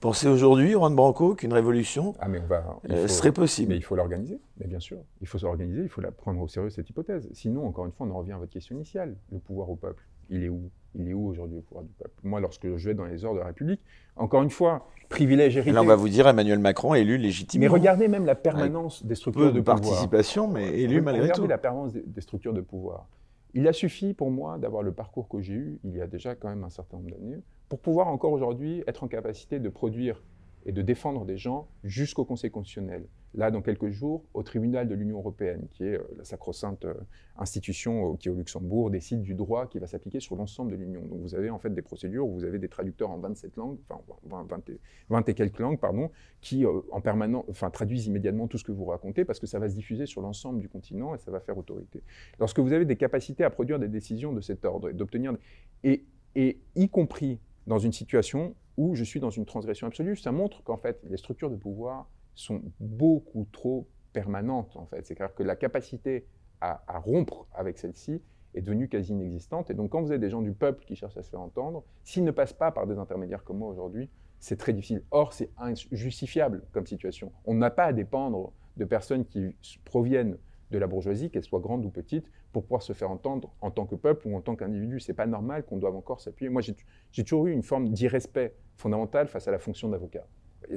[SPEAKER 1] Pensez aujourd'hui, Juan Branco, qu'une révolution
[SPEAKER 2] ah, mais
[SPEAKER 1] euh, serait possible
[SPEAKER 2] Mais il faut l'organiser, mais bien sûr. Il faut s'organiser, il faut la prendre au sérieux, cette hypothèse. Sinon, encore une fois, on en revient à votre question initiale. Le pouvoir au peuple, il est où? Il est où aujourd'hui le pouvoir du peuple? Moi, lorsque je vais dans les ordres de la République, encore une fois, privilège hérité.
[SPEAKER 1] Là, on va vous dire Emmanuel Macron élu légitimement.
[SPEAKER 2] Mais regardez même la permanence des structures de, pouvoir.
[SPEAKER 1] participation, mais élu malgré
[SPEAKER 2] regardez
[SPEAKER 1] tout.
[SPEAKER 2] la permanence des, des structures de pouvoir. Il a suffi pour moi d'avoir le parcours que j'ai eu il y a déjà quand même un certain nombre d'années pour pouvoir encore aujourd'hui être en capacité de produire et de défendre des gens jusqu'au Conseil constitutionnel. Là, dans quelques jours, au tribunal de l'Union européenne, qui est euh, la sacro-sainte euh, institution euh, qui, au Luxembourg, décide du droit qui va s'appliquer sur l'ensemble de l'Union. Donc vous avez en fait des procédures où vous avez des traducteurs en 27 langues, enfin 20 et, 20 et quelques langues, pardon, qui en permanent, traduisent immédiatement tout ce que vous racontez parce que ça va se diffuser sur l'ensemble du continent et ça va faire autorité. Lorsque vous avez des capacités à produire des décisions de cet ordre et d'obtenir, et y compris dans une situation où je suis dans une transgression absolue, ça montre qu'en fait, les structures de pouvoir sont beaucoup trop permanentes, en fait. C'est-à-dire que la capacité à, rompre avec celle-ci est devenue quasi inexistante. Et donc, quand vous avez des gens du peuple qui cherchent à se faire entendre, s'ils ne passent pas par des intermédiaires comme moi aujourd'hui, c'est très difficile. Or, c'est injustifiable comme situation. On n'a pas à dépendre de personnes qui proviennent de la bourgeoisie, qu'elle soit grande ou petite, pour pouvoir se faire entendre en tant que peuple ou en tant qu'individu. C'est pas normal qu'on doive encore s'appuyer. Moi, j'ai toujours eu une forme d'irrespect fondamental face à la fonction d'avocat.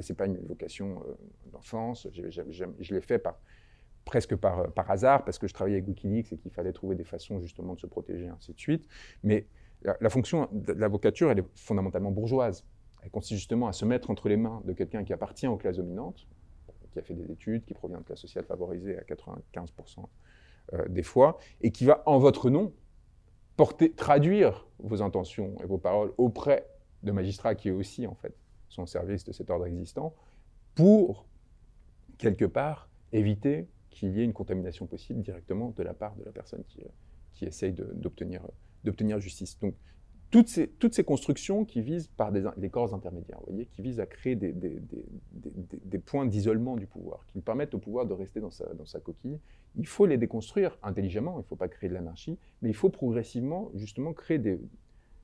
[SPEAKER 2] Ce n'est pas une vocation euh, d'enfance, je l'ai fait presque par, par, hasard, parce que je travaillais avec Wikileaks et qu'il fallait trouver des façons justement de se protéger, ainsi de suite. Mais la, fonction de l'avocature, elle est fondamentalement bourgeoise. Elle consiste justement à se mettre entre les mains de quelqu'un qui appartient aux classes dominantes, qui a fait des études, qui provient de classe sociale favorisée à 95% euh, des fois, et qui va, en votre nom, traduire vos intentions et vos paroles auprès de magistrats qui, eux aussi, en fait, sont au service de cet ordre existant, pour, quelque part, éviter qu'il y ait une contamination possible directement de la part de la personne qui, euh, qui essaye d'obtenir justice. Donc, toutes ces, toutes ces constructions qui visent par des, corps intermédiaires, voyez, qui visent à créer des, des, des, des points d'isolement du pouvoir, qui permettent au pouvoir de rester dans sa, dans sa coquille, il faut les déconstruire intelligemment, il ne faut pas créer de l'anarchie, mais il faut progressivement justement créer des...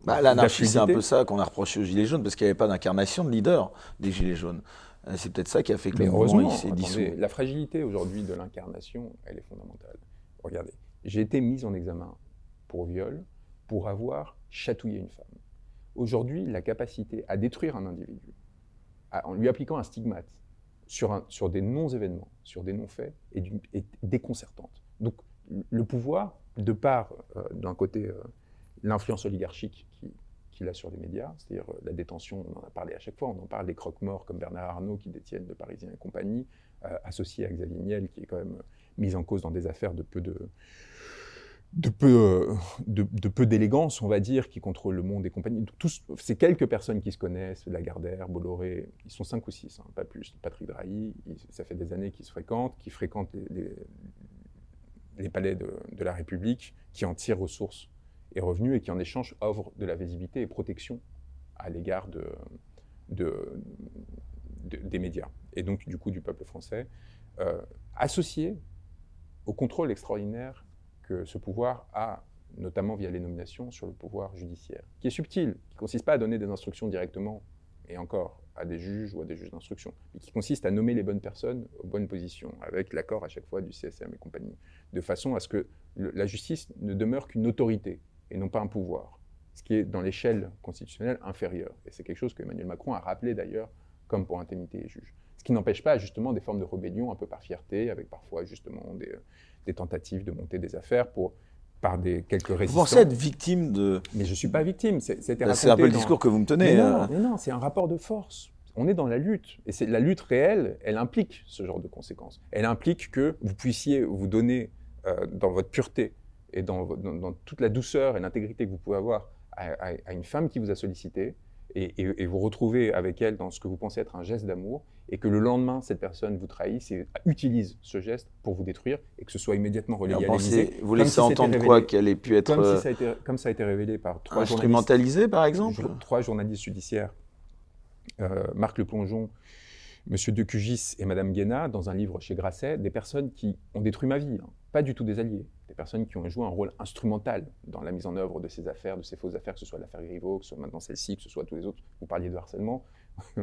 [SPEAKER 1] Bah, l'anarchie, c'est un peu ça qu'on a reproché aux Gilets jaunes, parce qu'il n'y avait pas d'incarnation de leader des Gilets jaunes. Euh, c'est peut-être ça qui a fait que le mouvement s'est dissous.
[SPEAKER 2] La fragilité aujourd'hui de l'incarnation, elle est fondamentale. Regardez, j'ai été mis en examen pour viol, pour avoir chatouillé une femme. Aujourd'hui, la capacité à détruire un individu, en lui appliquant un stigmate sur, un, sur des non-événements, sur des non-faits, est, est, déconcertante. Donc, le pouvoir, de part, euh, d'un côté, euh, l'influence oligarchique qu'il a sur les médias, c'est-à-dire euh, la détention, on en a parlé à chaque fois, on en parle des croque-morts comme Bernard Arnault qui détiennent de Parisien et compagnie, associé à Xavier Niel qui est quand même mis en cause dans des affaires de peu de de peu, euh, de, peu d'élégance, on va dire, qui contrôlent le monde et compagnie. Tous, ces quelques personnes qui se connaissent, Lagardère, Bolloré, ils sont cinq ou six, hein, pas plus. Patrick Drahi, ça fait des années qu'ils se fréquentent, qui fréquentent les, palais de, de, la République, qui en tirent ressources et revenus et qui en échange offrent de la visibilité et protection à l'égard de, des médias. Et donc du coup du peuple français, euh, associé au contrôle extraordinaire que ce pouvoir a, notamment via les nominations, sur le pouvoir judiciaire, qui est subtil, qui ne consiste pas à donner des instructions directement, et encore, à des juges ou à des juges d'instruction, mais qui consiste à nommer les bonnes personnes aux bonnes positions, avec l'accord à chaque fois du CSM et compagnie, de façon à ce que la justice ne demeure qu'une autorité et non pas un pouvoir, ce qui est dans l'échelle constitutionnelle inférieure. Et c'est quelque chose que Emmanuel Macron a rappelé d'ailleurs, comme pour indemnité et juges. Ce qui n'empêche pas justement des formes de rébellion un peu par fierté, avec parfois justement des, des tentatives de monter des affaires pour, par des quelques résistants.
[SPEAKER 1] Vous pensez être victime de...
[SPEAKER 2] Mais je ne suis pas victime. C'est
[SPEAKER 1] un peu le discours que vous me tenez.
[SPEAKER 2] Mais non, euh. non c'est un rapport de force. On est dans la lutte. Et c'est la lutte réelle, elle implique ce genre de conséquences. Elle implique que vous puissiez vous donner euh, dans votre pureté et dans, dans, toute la douceur et l'intégrité que vous pouvez avoir à, à, une femme qui vous a sollicité, et, vous retrouvez avec elle dans ce que vous pensez être un geste d'amour, et que le lendemain, cette personne vous trahisse et utilise ce geste pour vous détruire, et que ce soit immédiatement relayé à l'Élysée.
[SPEAKER 1] Vous laissez entendre quoi Qu'elle ait pu être...
[SPEAKER 2] Comme, si ça a été, comme ça a été révélé par trois
[SPEAKER 1] Instrumentalisé, par exemple
[SPEAKER 2] Trois journalistes judiciaires, euh, Marc Le Plongeon, Monsieur de Cugis et Madame Guéna, dans un livre chez Grasset, des personnes qui ont détruit ma vie, hein. pas du tout des alliés, des personnes qui ont joué un rôle instrumental dans la mise en œuvre de ces affaires, de ces fausses affaires, que ce soit l'affaire Griveaux, que ce soit maintenant celle-ci, que ce soit tous les autres. Vous parliez de harcèlement.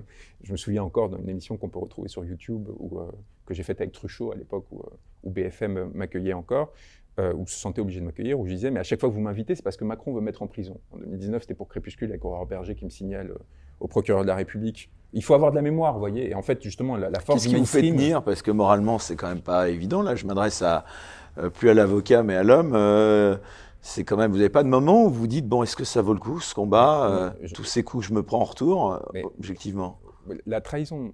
[SPEAKER 2] je me souviens encore d'une émission qu'on peut retrouver sur YouTube, ou, euh, que j'ai faite avec Truchot à l'époque où, euh, BFM m'accueillait encore. euh, ou se sentaient obligés de m'accueillir, où je disais, mais à chaque fois que vous m'invitez, c'est parce que Macron veut mettre en prison. En 2019, c'était pour Crépuscule avec Aurore Berger qui me signale au procureur de la République. Il faut avoir de la mémoire, vous voyez. Et en fait, justement, la, force
[SPEAKER 1] Qu'est-ce qui vous fait tenir? Parce que moralement, c'est quand même pas évident. Là, je m'adresse à plus à l'avocat, mais à l'homme c'est quand même, vous n'avez pas de moment où vous dites, bon, est-ce que ça vaut le coup ce combat euh, Tous ces coups, je me prends en retour, euh, objectivement?
[SPEAKER 2] La trahison,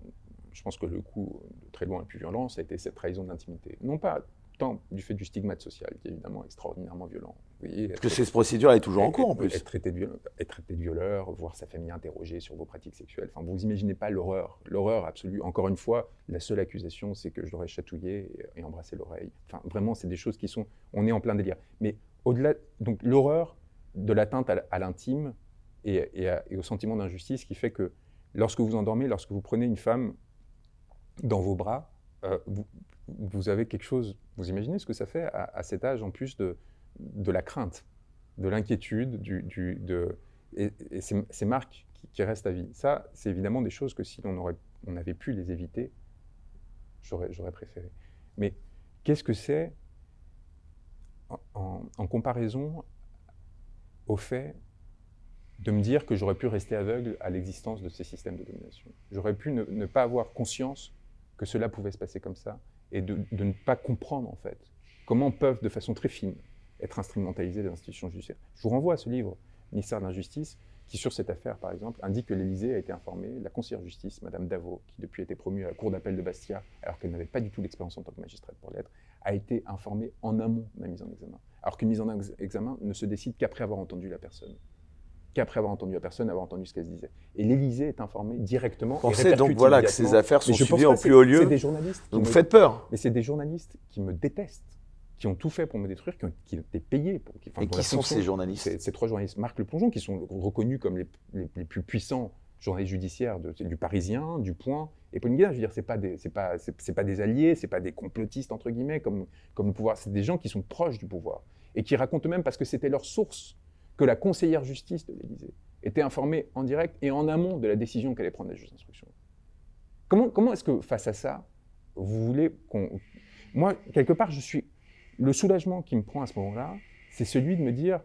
[SPEAKER 2] je pense que le coup de très loin le plus violent, ça a été cette trahison d'intimité. Non pas tant du fait du stigmate social, qui est évidemment extraordinairement violent.
[SPEAKER 1] Parce que cette procédure est toujours en cours en plus.
[SPEAKER 2] Être traité, de violeur, être traité de violeur, voir sa famille interrogée sur vos pratiques sexuelles. Enfin, vous imaginez pas l'horreur, l'horreur absolue. Encore une fois, la seule accusation, c'est que je l'aurais chatouillé et, et embrassé l'oreille. Enfin, vraiment, c'est des choses qui sont. On est en plein délire. Mais au-delà, donc l'horreur de l'atteinte à, l'intime et, au sentiment d'injustice qui fait que lorsque vous endormez, lorsque vous prenez une femme dans vos bras, euh, vous, avez quelque chose. Vous imaginez ce que ça fait à, cet âge en plus de, de la crainte, de l'inquiétude, du, de, et, ces, marques qui, restent à vie. Ça, c'est évidemment des choses que si on, aurait, on avait pu les éviter, j'aurais préféré. Mais qu'est-ce que c'est en, comparaison au fait de me dire que j'aurais pu rester aveugle à l'existence de ces systèmes de domination? J'aurais pu ne, pas avoir conscience que cela pouvait se passer comme ça et de, ne pas comprendre en fait comment peuvent de façon très fine être instrumentalisées les institutions judiciaires. Je vous renvoie à ce livre, Ministère de l'injustice, qui sur cette affaire par exemple indique que l'Élysée a été informé, la conseillère justice, Madame Davot, qui depuis a été promue à la cour d'appel de Bastia, alors qu'elle n'avait pas du tout l'expérience en tant que magistrate pour l'être, a été informé en amont de la mise en examen. Alors qu'une mise en examen ne se décide qu'après avoir entendu la personne. Qu'après avoir entendu la personne, avoir entendu ce qu'elle se disait. Et l'Élysée est informé directement.
[SPEAKER 1] Pensez donc voilà que ces affaires sont suivies au plus haut lieu.
[SPEAKER 2] C'est des journalistes.
[SPEAKER 1] Donc vous faites peur.
[SPEAKER 2] Mais c'est des journalistes qui me détestent qui ont tout fait pour me détruire, qui ont, été payés. Pour,
[SPEAKER 1] qui, Et qui sont ces journalistes
[SPEAKER 2] Ces trois journalistes, Marc Le Plongeon, qui sont reconnus comme les, les plus puissants journalistes judiciaires du Parisien, du Point, et Pauline Guérin, je veux dire, c'est pas des, c'est pas, c'est, pas des alliés, c'est pas des complotistes entre guillemets comme, comme le pouvoir. C'est des gens qui sont proches du pouvoir et qui racontent même parce que c'était leur source que la conseillère justice de l'Élysée était informée en direct et en amont de la décision qu'allait prendre la juge d'instruction. Comment, comment est-ce que face à ça, vous voulez qu'on, moi quelque part, je suis le soulagement qui me prend à ce moment-là, c'est celui de me dire,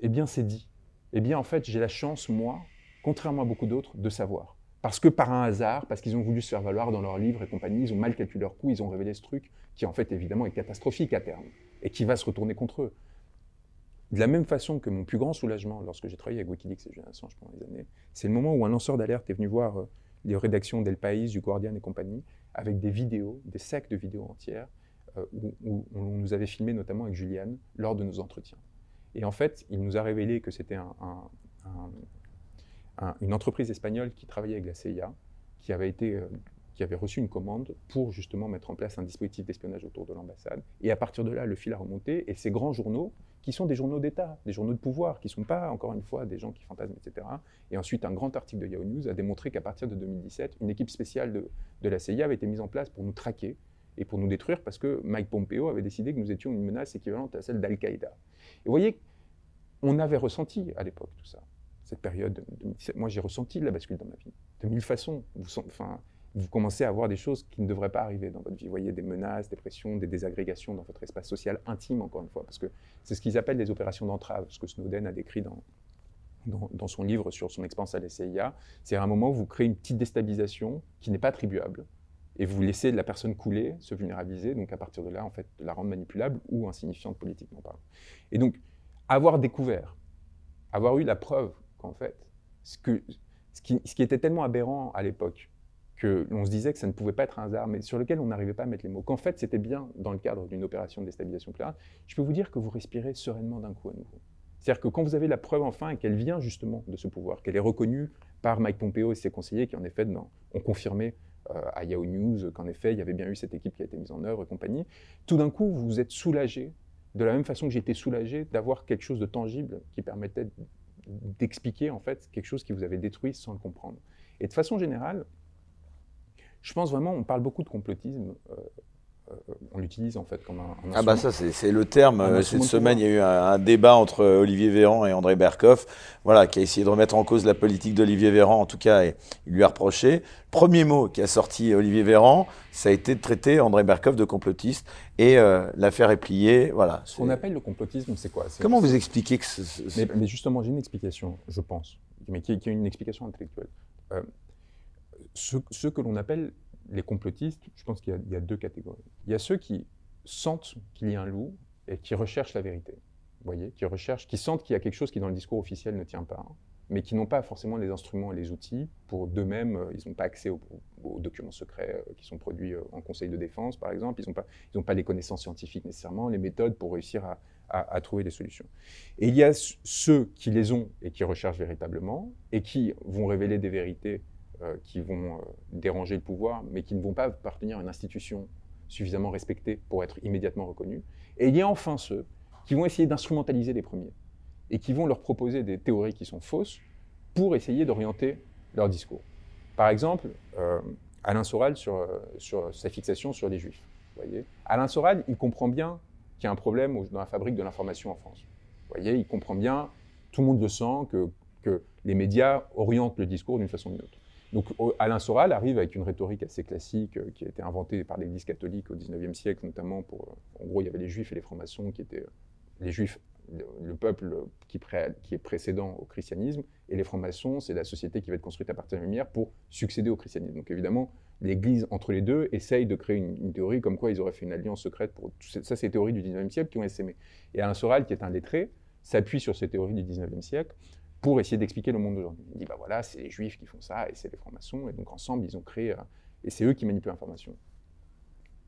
[SPEAKER 2] eh bien c'est dit. Eh bien en fait, j'ai la chance moi contrairement à beaucoup d'autres, de savoir. Parce que par un hasard, parce qu'ils ont voulu se faire valoir dans leurs livres et compagnie, ils ont mal calculé leurs coûts, ils ont révélé ce truc qui en fait évidemment est catastrophique à terme et qui va se retourner contre eux. De la même façon que mon plus grand soulagement lorsque j'ai travaillé avec Wikileaks et Julian Assange pendant des années, c'est le moment où un lanceur d'alerte est venu voir euh, les rédactions d'El País, du Guardian et compagnie, avec des vidéos, des sacs de vidéos entières, euh, où, on nous avait filmé notamment avec Julian lors de nos entretiens. Et en fait, il nous a révélé que c'était un, une entreprise espagnole qui travaillait avec la CIA, qui avait, été, euh, qui avait reçu une commande pour justement mettre en place un dispositif d'espionnage autour de l'ambassade. Et à partir de là, le fil a remonté, et ces grands journaux, qui sont des journaux d'État, des journaux de pouvoir, qui ne sont pas, encore une fois, des gens qui fantasment, etc. Et ensuite, un grand article de Yahoo News a démontré qu'à partir de 2017, une équipe spéciale de, de la CIA avait été mise en place pour nous traquer et pour nous détruire parce que Mike Pompeo avait décidé que nous étions une menace équivalente à celle d'Al-Qaïda. Et vous voyez, on avait ressenti à l'époque tout ça cette période. moi, j'ai ressenti la bascule dans ma vie. De mille façons. Vous, vous commencez à voir des choses qui ne devraient pas arriver dans votre vie. Vous voyez des menaces, des pressions, des désagrégations dans votre espace social intime, encore une fois. Parce que c'est ce qu'ils appellent des opérations d'entrave, ce que Snowden a décrit dans, dans, son livre sur son expérience à la CIA. C'est un moment où vous créez une petite déstabilisation qui n'est pas attribuable. Et vous laissez la personne couler, se vulnérabiliser, donc à partir de là, en fait, la rendre manipulable ou insignifiante politiquement parlant. Et donc, avoir découvert, avoir eu la preuve en fait, ce qui était tellement aberrant à l'époque, que l'on se disait que ça ne pouvait pas être un hasard, mais sur lequel on n'arrivait pas à mettre les mots, qu'en fait c'était bien dans le cadre d'une opération de déstabilisation nucléaire, je peux vous dire que vous respirez sereinement d'un coup à nouveau. C'est-à-dire que quand vous avez la preuve enfin et qu'elle vient justement de ce pouvoir, qu'elle est reconnue par Mike Pompeo et ses conseillers qui en effet ont confirmé euh, à Yahoo News qu'en effet il y avait bien eu cette équipe qui a été mise en œuvre et compagnie, tout d'un coup vous êtes soulagé, de la même façon que j'étais soulagé d'avoir quelque chose de tangible qui permettait d'expliquer en fait quelque chose qui vous avait détruit sans le comprendre. Et de façon générale, je pense vraiment, on parle beaucoup de complotisme euh, on l'utilise en fait comme un,
[SPEAKER 1] Ah bah ça c'est le terme. Cette semaine, il y a eu un, débat entre Olivier Véran et André Berkoff, voilà, qui a essayé de remettre en cause la politique d'Olivier Véran, en tout cas, et il lui a reproché. Premier mot qui a sorti Olivier Véran, ça a été de traiter André Berkoff de complotiste, et l'affaire est pliée, voilà.
[SPEAKER 2] Ce qu'on appelle le complotisme, c'est quoi?
[SPEAKER 1] Comment vous expliquez que...
[SPEAKER 2] Mais, mais, justement, j'ai une explication, je pense, mais qui, qui est une explication intellectuelle. Ce, ce, que l'on appelle les complotistes, je pense qu'il y, a deux catégories. Il y a ceux qui sentent qu'il y a un loup et qui recherchent la vérité. Vous voyez, qui recherchent, qui sentent qu'il y a quelque chose qui dans le discours officiel ne tient pas, mais qui n'ont pas forcément les instruments et les outils pour d'eux-mêmes. Euh, ils n'ont pas accès aux, documents secrets euh, qui sont produits euh, en conseil de défense, par exemple. Ils n'ont pas, pas les connaissances scientifiques nécessairement, les méthodes pour réussir à, trouver des solutions. Et il y a ceux qui les ont et qui recherchent véritablement et qui vont révéler des vérités euh, qui vont euh, déranger le pouvoir, mais qui ne vont pas appartenir à une institution suffisamment respectée pour être immédiatement reconnue. Et il y a enfin ceux qui vont essayer d'instrumentaliser les premiers et qui vont leur proposer des théories qui sont fausses pour essayer d'orienter leur discours. Par exemple, euh, Alain Soral sur, sa fixation sur les juifs. Alain Soral, il comprend bien qu'il y a un problème dans la fabrique de l'information en France. Il comprend bien, tout le monde le sent, que les médias orientent le discours d'une façon ou d'une autre. Donc Alain Soral arrive avec une rhétorique assez classique euh, qui a été inventée par l'Église catholique au XIXe siècle, notamment pour, euh, en gros, il y avait les Juifs et les francs-maçons qui étaient euh, les Juifs, le, peuple qui, est précédent au christianisme, et les francs-maçons, c'est la société qui va être construite à partir de la lumière pour succéder au christianisme. Donc évidemment, l'Église entre les deux essaye de créer une, théorie comme quoi ils auraient fait une alliance secrète pour ça, c'est les théories du XIXe siècle qui ont essaimé. Et Alain Soral, qui est un lettré, s'appuie sur ces théories du XIXe siècle pour essayer d'expliquer le monde d'aujourd'hui. Il dit, bah voilà, c'est les juifs qui font ça, et c'est les francs-maçons, et donc ensemble, ils ont créé, euh, et c'est eux qui manipulent l'information.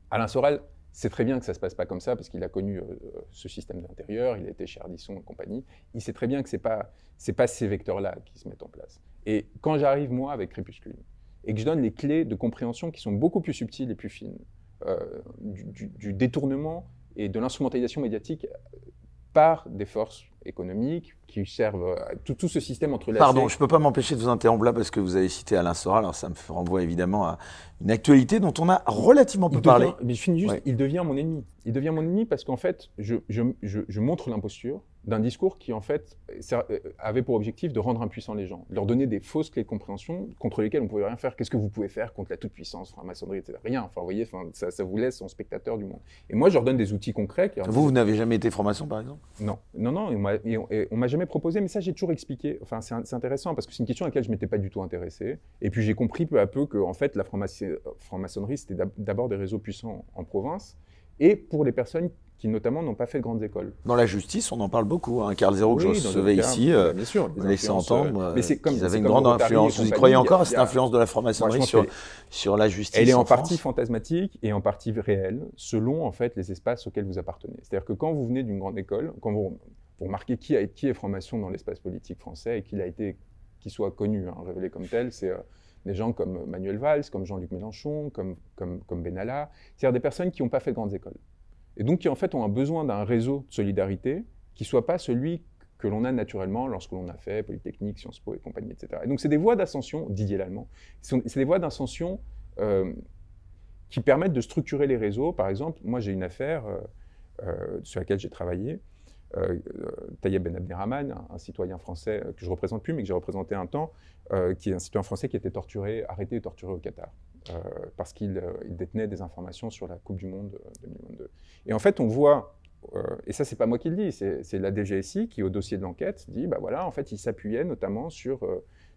[SPEAKER 2] Alain Sorel sait très bien que ça ne se passe pas comme ça, parce qu'il a connu euh, ce système d'intérieur, il a été chez Ardisson et compagnie, il sait très bien que ce n'est pas, pas ces vecteurs-là qui se mettent en place. Et quand j'arrive, moi, avec Crépuscule, et que je donne les clés de compréhension qui sont beaucoup plus subtiles et plus fines, euh, du, détournement et de l'instrumentalisation médiatique par des forces économiques qui servent à tout, tout ce système entre
[SPEAKER 1] les. Pardon, je ne peux pas m'empêcher de vous interrompre là parce que vous avez cité Alain Soral, alors ça me renvoie évidemment à une actualité dont on a relativement peu parlé.
[SPEAKER 2] Mais je finis juste, il devient mon ennemi. Il devient mon ennemi parce qu'en fait, je, je, je, montre l'imposture d'un discours qui en fait euh, avait pour objectif de rendre impuissants les gens, leur donner des fausses clés de compréhension contre lesquelles on ne pouvait rien faire. Qu'est-ce que vous pouvez faire contre la toute-puissance, la maçonnerie, etc. Rien. Enfin, vous voyez, enfin, ça, ça, vous laisse en spectateur du monde. Et moi, je leur donne des outils concrets. Qui
[SPEAKER 1] vous, vous n'avez jamais été franc-maçon, par exemple?
[SPEAKER 2] Non, non, non. Et on m'a jamais proposé, mais ça, j'ai toujours expliqué. Enfin, c'est intéressant parce que c'est une question à laquelle je m'étais pas du tout intéressé. Et puis, j'ai compris peu à peu que, en fait, la franc-maçonnerie, c'était d'abord des réseaux puissants en province. Et pour les personnes qui notamment n'ont pas fait de grandes écoles.
[SPEAKER 1] Dans la justice, on en parle beaucoup. Hein. Carl Zero, que je recevais ici, euh, bien sûr, laissait entendre euh, qu'ils avaient une grande influence. Vous y croyez encore à cette influence de la franc-maçonnerie sur, sur la justice
[SPEAKER 2] Elle est en, partie fantasmatique et en partie réelle, selon en fait les espaces auxquels vous appartenez. C'est-à-dire que quand vous venez d'une grande école, quand vous, vous remarquez qui, a, qui est franc-maçon dans l'espace politique français et qu'il a été, qu'il soit connu, hein, révélé comme tel, c'est euh, des gens comme Manuel Valls, comme Jean-Luc Mélenchon, comme, comme, comme Benalla, c'est-à-dire des personnes qui n'ont pas fait de grandes écoles et donc qui en fait ont un besoin d'un réseau de solidarité qui soit pas celui que l'on a naturellement lorsque l'on a fait Polytechnique, Sciences Po et compagnie, etc. Et donc c'est des voies d'ascension, Didier Lallemand, c'est des voies d'ascension euh, qui permettent de structurer les réseaux. Par exemple, moi j'ai une affaire euh, euh, sur laquelle j'ai travaillé, euh, Tayeb Ben Abderrahman, un, citoyen français que je représente plus, mais que j'ai représenté un temps, qui est un citoyen français qui a été torturé, arrêté et torturé au Qatar. Euh, parce qu'il euh, détenait des informations sur la Coupe du Monde 2022. Euh, et en fait, on voit et ça, c'est pas moi qui le dis, c'est la DGSI qui, au dossier de l'enquête, dit bah voilà, en fait, il s'appuyait notamment sur,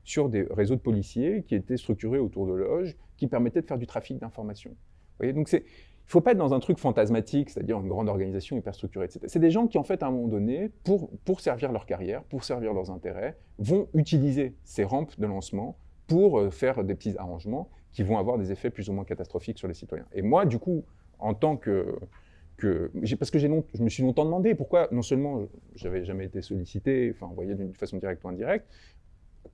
[SPEAKER 2] sur des réseaux de policiers qui étaient structurés autour de loges, qui permettaient de faire du trafic d'informations. Voyez, donc. Il ne faut pas être dans un truc fantasmatique, c'est-à-dire une grande organisation hyper structurée, etc. C'est des gens qui, en fait, à un moment donné, pour, pour servir leur carrière, pour servir leurs intérêts, vont utiliser ces rampes de lancement pour faire des petits arrangements qui vont avoir des effets plus ou moins catastrophiques sur les citoyens. Et moi, du coup, en tant que... parce que je me suis longtemps demandé pourquoi, non seulement j'avais jamais été sollicité, enfin envoyé d'une façon directe ou indirecte,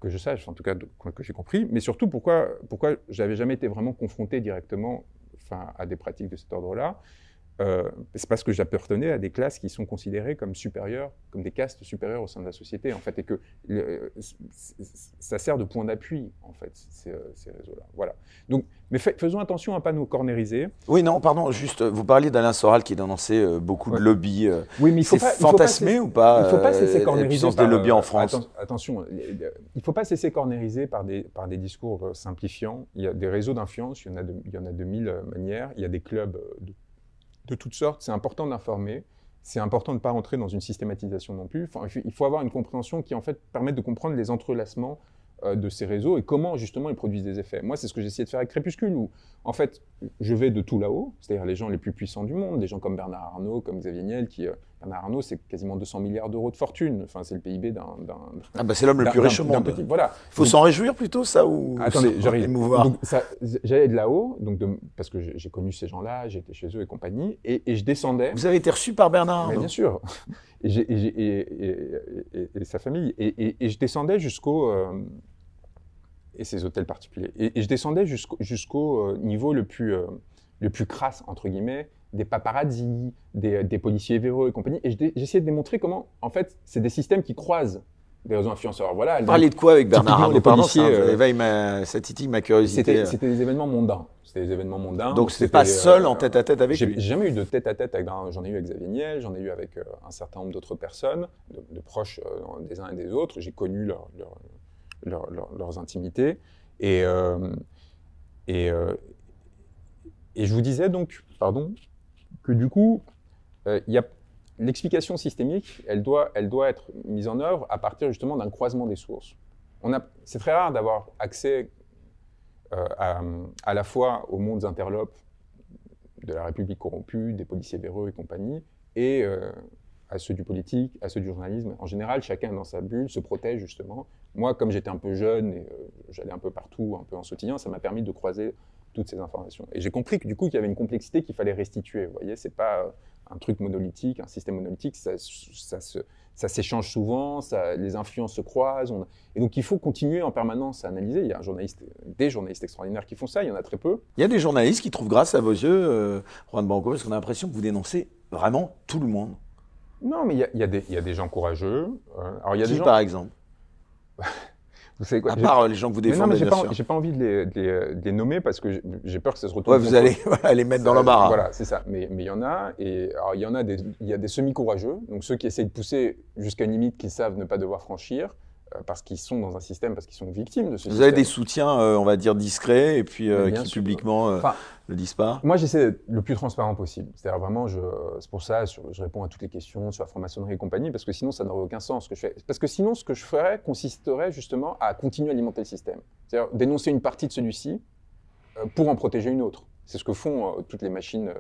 [SPEAKER 2] que je sache, en tout cas que j'ai compris, mais surtout pourquoi, pourquoi j'avais jamais été vraiment confronté directement enfin, à des pratiques de cet ordre-là. Euh, c'est parce que j'appartenais à des classes qui sont considérées comme supérieures, comme des castes supérieures au sein de la société, en fait, et que ça sert de point d'appui, en fait, ces, euh, ces réseaux-là. Voilà. Donc, mais faisons attention à ne pas nous cornériser.
[SPEAKER 1] Oui, non, pardon, juste, vous parliez d'Alain Soral qui dénonçait euh, beaucoup de lobbies.
[SPEAKER 2] oui, mais il faut
[SPEAKER 1] pas, fantasmé ou pas
[SPEAKER 2] Il ne faut pas se laisser cornériser
[SPEAKER 1] par, des lobbies en France?
[SPEAKER 2] attention, il ne faut pas se laisser cornériser par des, par des discours simplifiants. Il y a des réseaux d'influence, il, y en a de, il y en a de mille manières. Il y a des clubs de de toutes sortes. C'est important d'informer. C'est important de ne pas rentrer dans une systématisation non plus. il faut avoir une compréhension qui en fait permette de comprendre les entrelacements euh, de ces réseaux et comment justement ils produisent des effets. Moi, c'est ce que j'ai de faire avec Crépuscule, où en fait, je vais de tout là-haut, c'est-à-dire les gens les plus puissants du monde, des gens comme Bernard Arnault, comme Xavier Niel, qui, euh, Bernard Arnault, c'est quasiment 200 milliards d'euros de fortune, enfin, c'est le PIB d'un...
[SPEAKER 1] Ah bah c'est l'homme le plus riche au monde. Petit, voilà. faut s'en réjouir plutôt, ça, ou
[SPEAKER 2] Attendez, j'arrive. J'allais de là-haut, donc parce que j'ai connu ces gens-là, j'étais chez eux et compagnie, et, je descendais...
[SPEAKER 1] Vous avez été reçu par Bernard
[SPEAKER 2] Arnault Bien sûr, et, et, sa famille, et, je descendais jusqu'au... Euh, et ces hôtels particuliers. Et, je descendais jusqu'au euh, niveau le plus, euh, le plus crasse, entre guillemets, des paparazzis, des, des policiers véreux et compagnie. Et j'essayais de démontrer comment, en fait, c'est des systèmes qui croisent des réseaux influenceurs. Voilà,
[SPEAKER 1] Vous parliez de quoi avec Bernard Arnault Pardon, ça, euh, éveille ma, ça titille ma curiosité.
[SPEAKER 2] C'était des événements mondains. C'était des événements mondains.
[SPEAKER 1] Donc c'était pas seul en tête à tête avec lui.
[SPEAKER 2] J'ai jamais eu de tête à tête avec. J'en ai eu avec Xavier Niel, j'en ai eu avec un certain nombre d'autres personnes, de, proches des uns et des autres. J'ai connu leur, leur, leurs intimités. Et, euh, et, euh, et je vous disais donc, pardon, que du coup, euh, l'explication systémique, elle doit, elle doit être mise en œuvre à partir justement d'un croisement des sources. C'est très rare d'avoir accès à, à, la fois aux mondes interlopes de la République corrompue, des policiers véreux et compagnie, et à ceux du politique, à ceux du journalisme. En général, chacun dans sa bulle se protège justement. Moi, comme j'étais un peu jeune et euh, j'allais un peu partout, un peu en sautillant, ça m'a permis de croiser toutes ces informations. Et j'ai compris que du coup, qu'il y avait une complexité qu'il fallait restituer. Vous voyez, c'est pas euh, un truc monolithique, un système monolithique, ça, ça s'échange souvent, ça, les influences se croisent. Et donc, il faut continuer en permanence à analyser. Il y a un journaliste, des journalistes extraordinaires qui font ça, il y en a très peu.
[SPEAKER 1] Il y a des journalistes qui trouvent grâce à vos yeux, euh, Juan Banco, parce qu'on a l'impression que vous dénoncez vraiment tout le monde.
[SPEAKER 2] Non, mais il y, y a, des gens courageux.
[SPEAKER 1] Euh, alors, y a des gens... par exemple? Vous savez quoi À part euh, les gens que vous défendez, non, mais
[SPEAKER 2] j'ai
[SPEAKER 1] pas,
[SPEAKER 2] pas, envie de les, de, les, nommer parce que j'ai peur que ça se retrouve.
[SPEAKER 1] Ouais, vous allez les mettre dans l'embarras.
[SPEAKER 2] Voilà, c'est ça. Mais il y en a, et il y en a des, il y a des semi-courageux, donc ceux qui essayent de pousser jusqu'à une limite qu'ils savent ne pas devoir franchir. Euh, parce qu'ils sont dans un système, parce qu'ils sont victimes de ce
[SPEAKER 1] Vous
[SPEAKER 2] système.
[SPEAKER 1] avez des soutiens, euh, on va dire, discrets et puis euh, qui publiquement ne le disent pas
[SPEAKER 2] Moi, j'essaie d'être le plus transparent possible. C'est-à-dire vraiment, c'est pour ça, je, je réponds à toutes les questions sur la franc-maçonnerie et compagnie, parce que sinon, ça n'aurait aucun sens ce que je fais. Parce que sinon, ce que je ferais consisterait justement à continuer à alimenter le système. C'est-à-dire dénoncer une partie de celui-ci pour en protéger une autre. C'est ce que font toutes les machines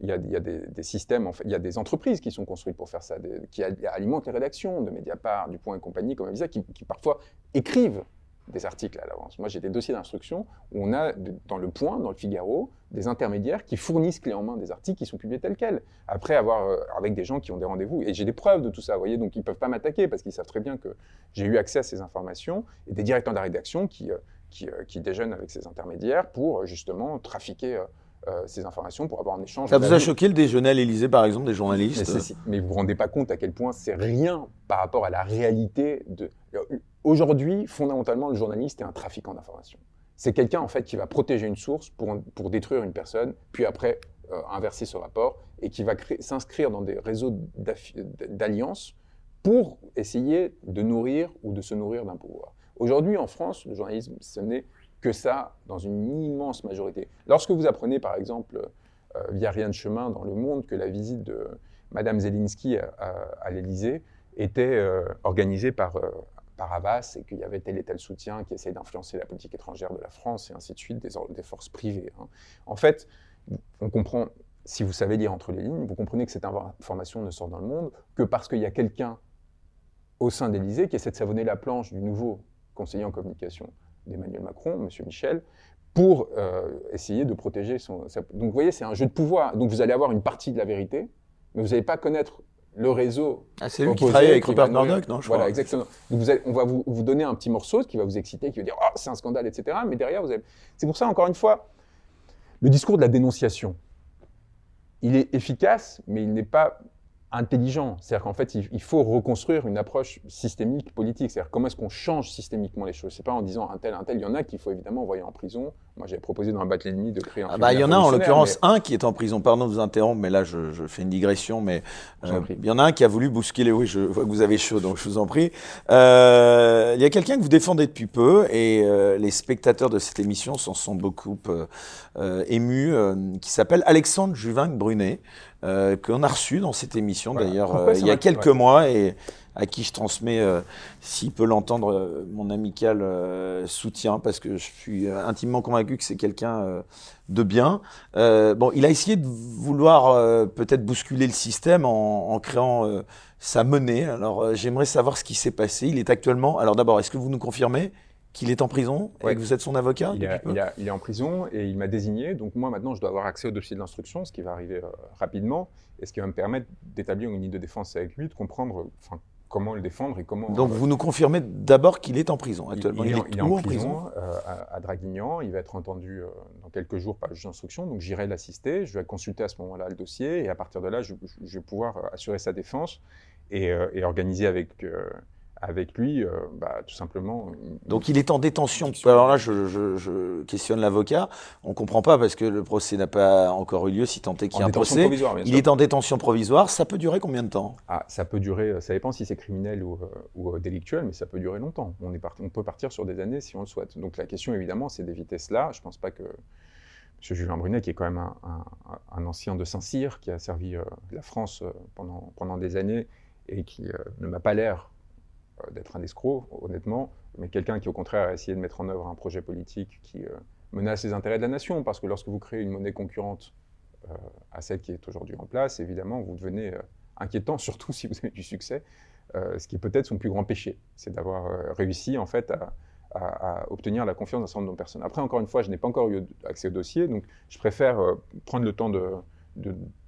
[SPEAKER 2] il y a, des, systèmes, il y a des entreprises qui sont construites pour faire ça, qui alimentent les rédactions de Mediapart, du Point et compagnie, comme Avisa, qui, qui parfois écrivent des articles à l'avance. Moi, j'ai des dossiers d'instruction où on a, dans le Point, dans le Figaro, des intermédiaires qui fournissent clé en main des articles qui sont publiés tels quels, après avoir, euh, avec des gens qui ont des rendez-vous. Et j'ai des preuves de tout ça, vous voyez, donc ils ne peuvent pas m'attaquer parce qu'ils savent très bien que j'ai eu accès à ces informations et des directeurs de la rédaction qui, euh, euh, qui déjeunent avec ces intermédiaires pour justement trafiquer euh, ces informations pour avoir un échange.
[SPEAKER 1] Ça vous a choqué le déjeuner à l'Élysée, par exemple, des journalistes
[SPEAKER 2] mais, vous ne vous rendez pas compte à quel point c'est rien par rapport à la réalité de. Aujourd'hui, fondamentalement, le journaliste est un trafiquant d'informations. C'est quelqu'un en fait qui va protéger une source pour, pour détruire une personne, puis après euh, inverser ce rapport et qui va s'inscrire dans des réseaux d'alliances pour essayer de nourrir ou de se nourrir d'un pouvoir. Aujourd'hui, en France, le journalisme, ce n'est que ça dans une immense majorité. Lorsque vous apprenez, par exemple, euh, via Rien de chemin dans Le Monde, que la visite de Madame Zelensky à, l'Élysée était euh, organisée par, euh, par Havas et qu'il y avait tel et tel soutien qui essayait d'influencer la politique étrangère de la France et ainsi de suite, des, des forces privées. Hein. En fait, on comprend, si vous savez lire entre les lignes, vous comprenez que cette information ne sort dans le monde que parce qu'il y a quelqu'un au sein d'Élysée qui essaie de savonner la planche du nouveau conseiller en communication d'Emmanuel Macron, M. Michel, pour euh, essayer de protéger son. Donc vous voyez, c'est un jeu de pouvoir. Donc vous allez avoir une partie de la vérité, mais vous n'allez pas connaître le réseau.
[SPEAKER 1] Ah, c'est lui qui travaille avec Rupert Murdoch, non
[SPEAKER 2] je Voilà, exactement. Donc vous allez, on va vous, vous, donner un petit morceau qui va vous exciter, qui va dire oh c'est un scandale, etc. Mais derrière vous avez. C'est pour ça encore une fois le discours de la dénonciation. il est efficace, mais il n'est pas intelligent. C'est-à-dire qu'en fait, il, faut reconstruire une approche systémique politique. C'est-à-dire comment est-ce qu'on change systémiquement les choses. C'est pas en disant un tel, un tel. Il y en a qu'il faut évidemment envoyer en prison. Moi, j'avais proposé dans un bac l'ennemi de créer un.
[SPEAKER 1] Ah bah, il y en a en l'occurrence un qui est en prison. Pardon de vous interrompre, mais là, je, je fais une digression. Mais euh, il y en a un qui a voulu bousculer. Oui, je vois que vous avez chaud, donc je vous en prie. Euh, il y a quelqu'un que vous défendez depuis peu, et euh, les spectateurs de cette émission s'en sont beaucoup émus, qui s'appelle Alexandre Juvin-Brunet euh, qu'on a reçu dans cette émission d'ailleurs il y a quelques mois et à qui je transmets, euh, s'il peut l'entendre, euh, mon amical soutien parce que je suis intimement convaincu que c'est quelqu'un de bien. bon, il a essayé de vouloir peut-être bousculer le système en, en créant sa monnaie. Alors j'aimerais savoir ce qui s'est passé. Il est actuellement. Alors d'abord, est-ce que vous nous confirmez qu'il est en prison et que vous êtes son avocat
[SPEAKER 2] il, il, est en prison et il m'a désigné. Donc moi maintenant, je dois avoir accès au dossier d'instruction, ce qui va arriver euh, rapidement et ce qui va me permettre d'établir une ligne de défense avec lui, de comprendre enfin, comment le défendre et comment.
[SPEAKER 1] Donc vous nous confirmez d'abord qu'il est en prison actuellement.
[SPEAKER 2] Il, est, en, prison, euh, à, Draguignan. Il va être entendu euh, dans quelques jours par le juge d'instruction. Donc j'irai l'assister. Je vais consulter à ce moment-là le dossier et à partir de là, je, vais pouvoir assurer sa défense et, et organiser avec avec lui, euh, bah, tout simplement.
[SPEAKER 1] Donc il est en détention. Alors là, je, questionne l'avocat. On ne comprend pas parce que le procès n'a pas encore eu lieu, si tant est qu'il y a un procès. Il est en détention provisoire. Ça peut durer combien de temps?
[SPEAKER 2] Ah, Ça peut durer, ça dépend si c'est criminel ou, euh, euh, délictuel, mais ça peut durer longtemps. On, est on peut partir sur des années si on le souhaite. Donc la question, évidemment, c'est d'éviter cela. Je ne pense pas que M. Julien Brunet, qui est quand même un, ancien de Saint-Cyr, qui a servi la France pendant, pendant des années et qui ne m'a pas l'air euh, d'être un escroc, honnêtement, mais quelqu'un qui, au contraire, a essayé de mettre en œuvre un projet politique qui euh, menace les intérêts de la nation. Parce que lorsque vous créez une monnaie concurrente euh, à celle qui est aujourd'hui en place, évidemment, vous devenez inquiétant, surtout si vous avez du succès, ce qui est peut-être son plus grand péché, c'est d'avoir réussi, en fait, à, obtenir la confiance d'un certain nombre de personnes. Après, encore une fois, je n'ai pas encore eu accès au dossier, donc je préfère prendre le temps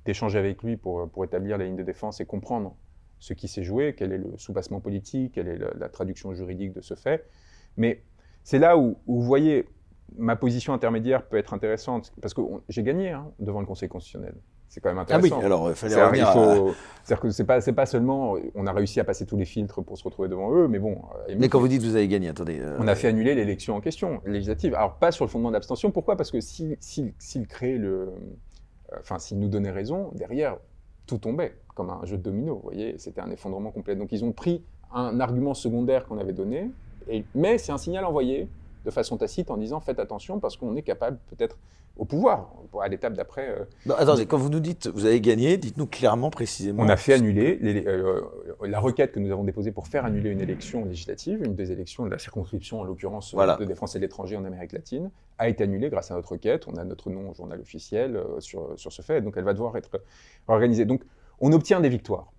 [SPEAKER 2] d'échanger avec lui pour, pour établir la ligne de défense et comprendre ce qui s'est joué, quel est le soubassement politique, quelle est la, traduction juridique de ce fait. Mais c'est là où, vous voyez, ma position intermédiaire peut être intéressante, parce que j'ai gagné hein, devant le Conseil constitutionnel. C'est quand même intéressant.
[SPEAKER 1] Ah oui, alors il fallait revenir
[SPEAKER 2] C'est-à-dire que c'est pas, pas seulement, on a réussi à passer tous les filtres pour se retrouver devant eux, mais bon.
[SPEAKER 1] Euh, mais quand vous dites que vous avez gagné, attendez.
[SPEAKER 2] Euh, on a fait annuler l'élection en question, législative. Alors pas sur le fondement d'abstention. Pourquoi? Parce que s'ils si, si, créaient le, euh, enfin s'ils nous donnaient raison, derrière tout tombait comme un jeu de domino. Vous voyez, c'était un effondrement complet. Donc ils ont pris un argument secondaire qu'on avait donné, et, mais c'est un signal envoyé de façon tacite en disant faites attention parce qu'on est capable peut-être au pouvoir à l'étape d'après.
[SPEAKER 1] Euh, attendez, quand vous nous dites vous avez gagné, dites-nous clairement, précisément.
[SPEAKER 2] On a fait annuler euh, la requête que nous avons déposée pour faire annuler une élection législative, une des élections de la circonscription en l'occurrence de des Français de l'étranger en Amérique latine, a été annulée grâce à notre requête. On a notre nom au journal officiel euh, sur, sur ce fait, donc elle va devoir être organisée. Donc on obtient des victoires.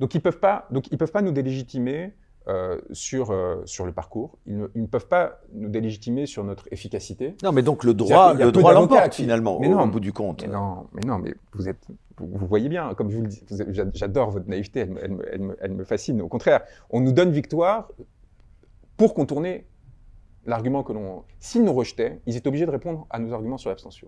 [SPEAKER 2] Donc ils ne peuvent, pas, donc, ils peuvent pas nous délégitimer euh, sur, euh, sur le parcours. Ils ne, peuvent pas nous délégitimer sur notre efficacité.
[SPEAKER 1] Non, mais donc le droit, le droit l'emporte finalement, mais non, au bout du compte.
[SPEAKER 2] Mais non, mais non, mais vous êtes, vous, voyez bien, comme je vous le dis, j'adore votre naïveté, elle, elle, me, elle, me, fascine. Au contraire, on nous donne victoire pour contourner l'argument que l'on. S'ils nous rejetaient, ils étaient obligés de répondre à nos arguments sur l'abstention.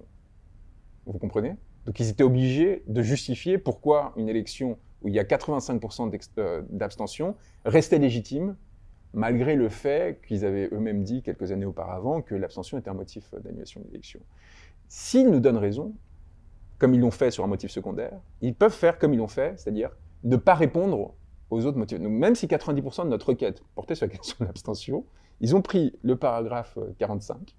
[SPEAKER 2] Vous comprenez? Donc ils étaient obligés de justifier pourquoi une élection où il y a 85% euh, d'abstention restait légitime, malgré le fait qu'ils avaient eux-mêmes dit quelques années auparavant que l'abstention était un motif d'annulation de l'élection. S'ils nous donnent raison, comme ils l'ont fait sur un motif secondaire, ils peuvent faire comme ils l'ont fait, c'est-à-dire ne pas répondre aux autres motifs. Donc même si 90% de notre requête portait sur la question de l'abstention, ils ont pris le paragraphe 45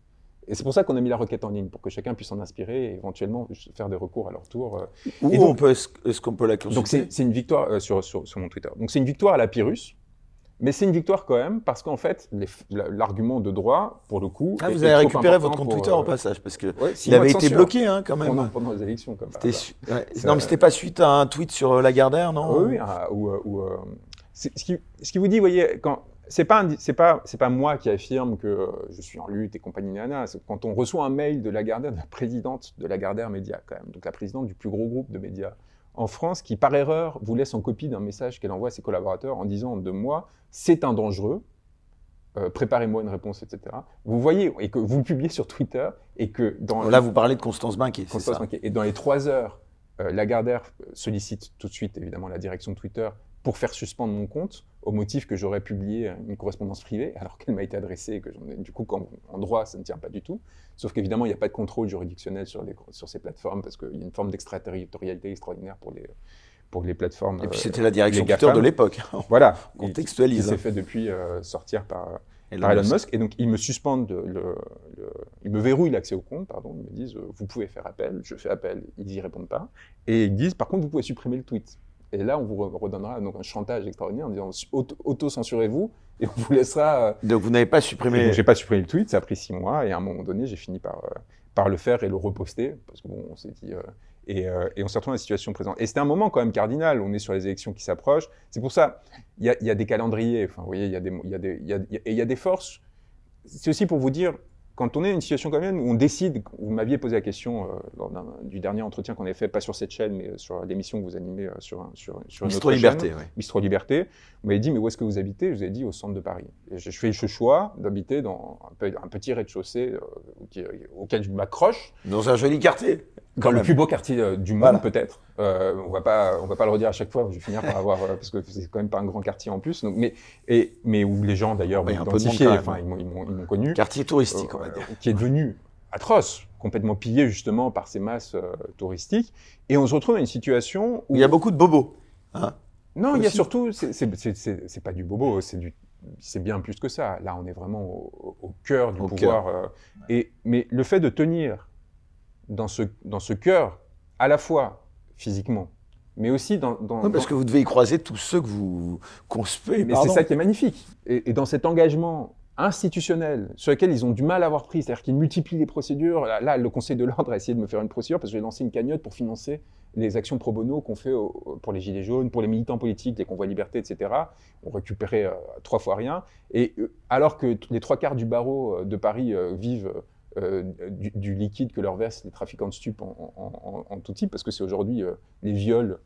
[SPEAKER 2] et c'est pour ça qu'on a mis la requête en ligne, pour que chacun puisse en inspirer et éventuellement faire des recours à leur tour. Euh.
[SPEAKER 1] Où on peut, est-ce qu'on peut la consulter
[SPEAKER 2] Donc c'est une victoire euh, sur, sur, mon Twitter. Donc c'est une victoire à la Pyrrhus, mais c'est une victoire quand même parce qu'en fait l'argument de droit, pour le coup,
[SPEAKER 1] ah, vous avez récupéré votre compte Twitter au euh, passage parce que il avait été bloqué hein, quand même
[SPEAKER 2] pendant, les élections. Comme
[SPEAKER 1] Non, mais c'était pas suite à un tweet sur Lagardère, non?
[SPEAKER 2] Oui, ah, ou, ce, qui, ce qui vous dit, vous voyez, quand c'est pas c'est pas c'est pas moi qui affirme que euh, je suis en lutte et compagnie nana. Quand on reçoit un mail de Lagardère, de la présidente de Lagardère Média quand même, donc la présidente du plus gros groupe de médias en France, qui par erreur vous laisse en copie d'un message qu'elle envoie à ses collaborateurs en disant de moi c'est un dangereux. Euh, préparez-moi une réponse, etc. Vous voyez, et que vous publiez sur Twitter, et que dans...
[SPEAKER 1] Là, vous parlez de Constance Banquet,
[SPEAKER 2] Constance Banquet. Et dans les trois heures Lagardère sollicite tout de suite, évidemment, la direction de Twitter pour faire suspendre mon compte au motif que j'aurais publié une correspondance privée alors qu'elle m'a été adressée et que du coup en droit ça ne tient pas du tout. Sauf qu'évidemment il n'y a pas de contrôle juridictionnel sur, les, sur ces plateformes parce qu'il y a une forme d'extraterritorialité extraordinaire pour les, pour les plateformes.
[SPEAKER 1] Et puis c'était la direction Twitter de l'époque.
[SPEAKER 2] Voilà.
[SPEAKER 1] Contextualise.
[SPEAKER 2] Il, s'est fait depuis euh, sortir par, Elon, Musk. Et donc ils me suspendent, le, ils me verrouillent l'accès au compte, pardon. Ils me disent euh, vous pouvez faire appel. Je fais appel, ils n'y répondent pas. Et ils disent par contre vous pouvez supprimer le tweet. Et là, on vous redonnera donc un chantage extraordinaire en disant auto-censurez-vous et on vous laissera.
[SPEAKER 1] Euh, donc vous n'avez pas supprimé.
[SPEAKER 2] J'ai pas supprimé le tweet, ça a pris six mois et à un moment donné, j'ai fini par, euh, par le faire et le reposter parce que bon, on s'est dit. Euh, et, et, on s'est retrouvé dans la situation présente. Et c'était un moment quand même cardinal. On est sur les élections qui s'approchent. C'est pour ça, il y a, y a, des calendriers. Enfin, vous voyez, il y y y a des forces. C'est aussi pour vous dire, quand on est dans une situation comme même où on décide, vous m'aviez posé la question euh, lors du dernier entretien qu'on avait fait, pas sur cette chaîne, mais sur l'émission que vous animez euh, sur, sur, sur une autre
[SPEAKER 1] Liberté,
[SPEAKER 2] chaîne, Bistro Liberté, vous m'avez dit, mais où est-ce que vous habitez? Je vous ai dit, au centre de Paris. Et je, fais ce choix d'habiter dans un, petit rez-de-chaussée euh, auquel je m'accroche.
[SPEAKER 1] Dans un joli quartier
[SPEAKER 2] dans le plus beau quartier euh, du monde, peut-être. Euh, on va pas, on va pas le redire à chaque fois. Je vais finir par avoir, euh, parce que c'est quand même pas un grand quartier en plus. Donc, mais, et, mais où les gens d'ailleurs m'ont identifié, enfin, ils m'ont connu.
[SPEAKER 1] Quartier touristique, dire.
[SPEAKER 2] Qui est devenu atroce, complètement pillé justement par ces masses touristiques. Et on se retrouve dans une situation où
[SPEAKER 1] il y a beaucoup de bobos. Hein
[SPEAKER 2] non, il y a surtout, c'est pas du bobo, c'est du c'est bien plus que ça. Là, on est vraiment au, cœur du pouvoir. et, mais le fait de tenir dans ce, dans ce cœur, à la fois physiquement, mais aussi dans... dans
[SPEAKER 1] parce que vous devez y croiser tous ceux que vous conspez.
[SPEAKER 2] Mais c'est ça qui est magnifique. Et, dans cet engagement institutionnel sur lequel ils ont du mal à avoir pris, c'est-à-dire qu'ils multiplient les procédures. Là, le Conseil de l'ordre a essayé de me faire une procédure parce que j'ai lancé une cagnotte pour financer les actions pro bono qu'on fait pour les Gilets jaunes, pour les militants politiques, les convois liberté, etc. On récupérait euh, trois fois rien. Et euh, alors que les trois quarts du barreau euh, de Paris vivent du, liquide que leur versent les trafiquants de stupes en, tout type, parce que c'est aujourd'hui les viols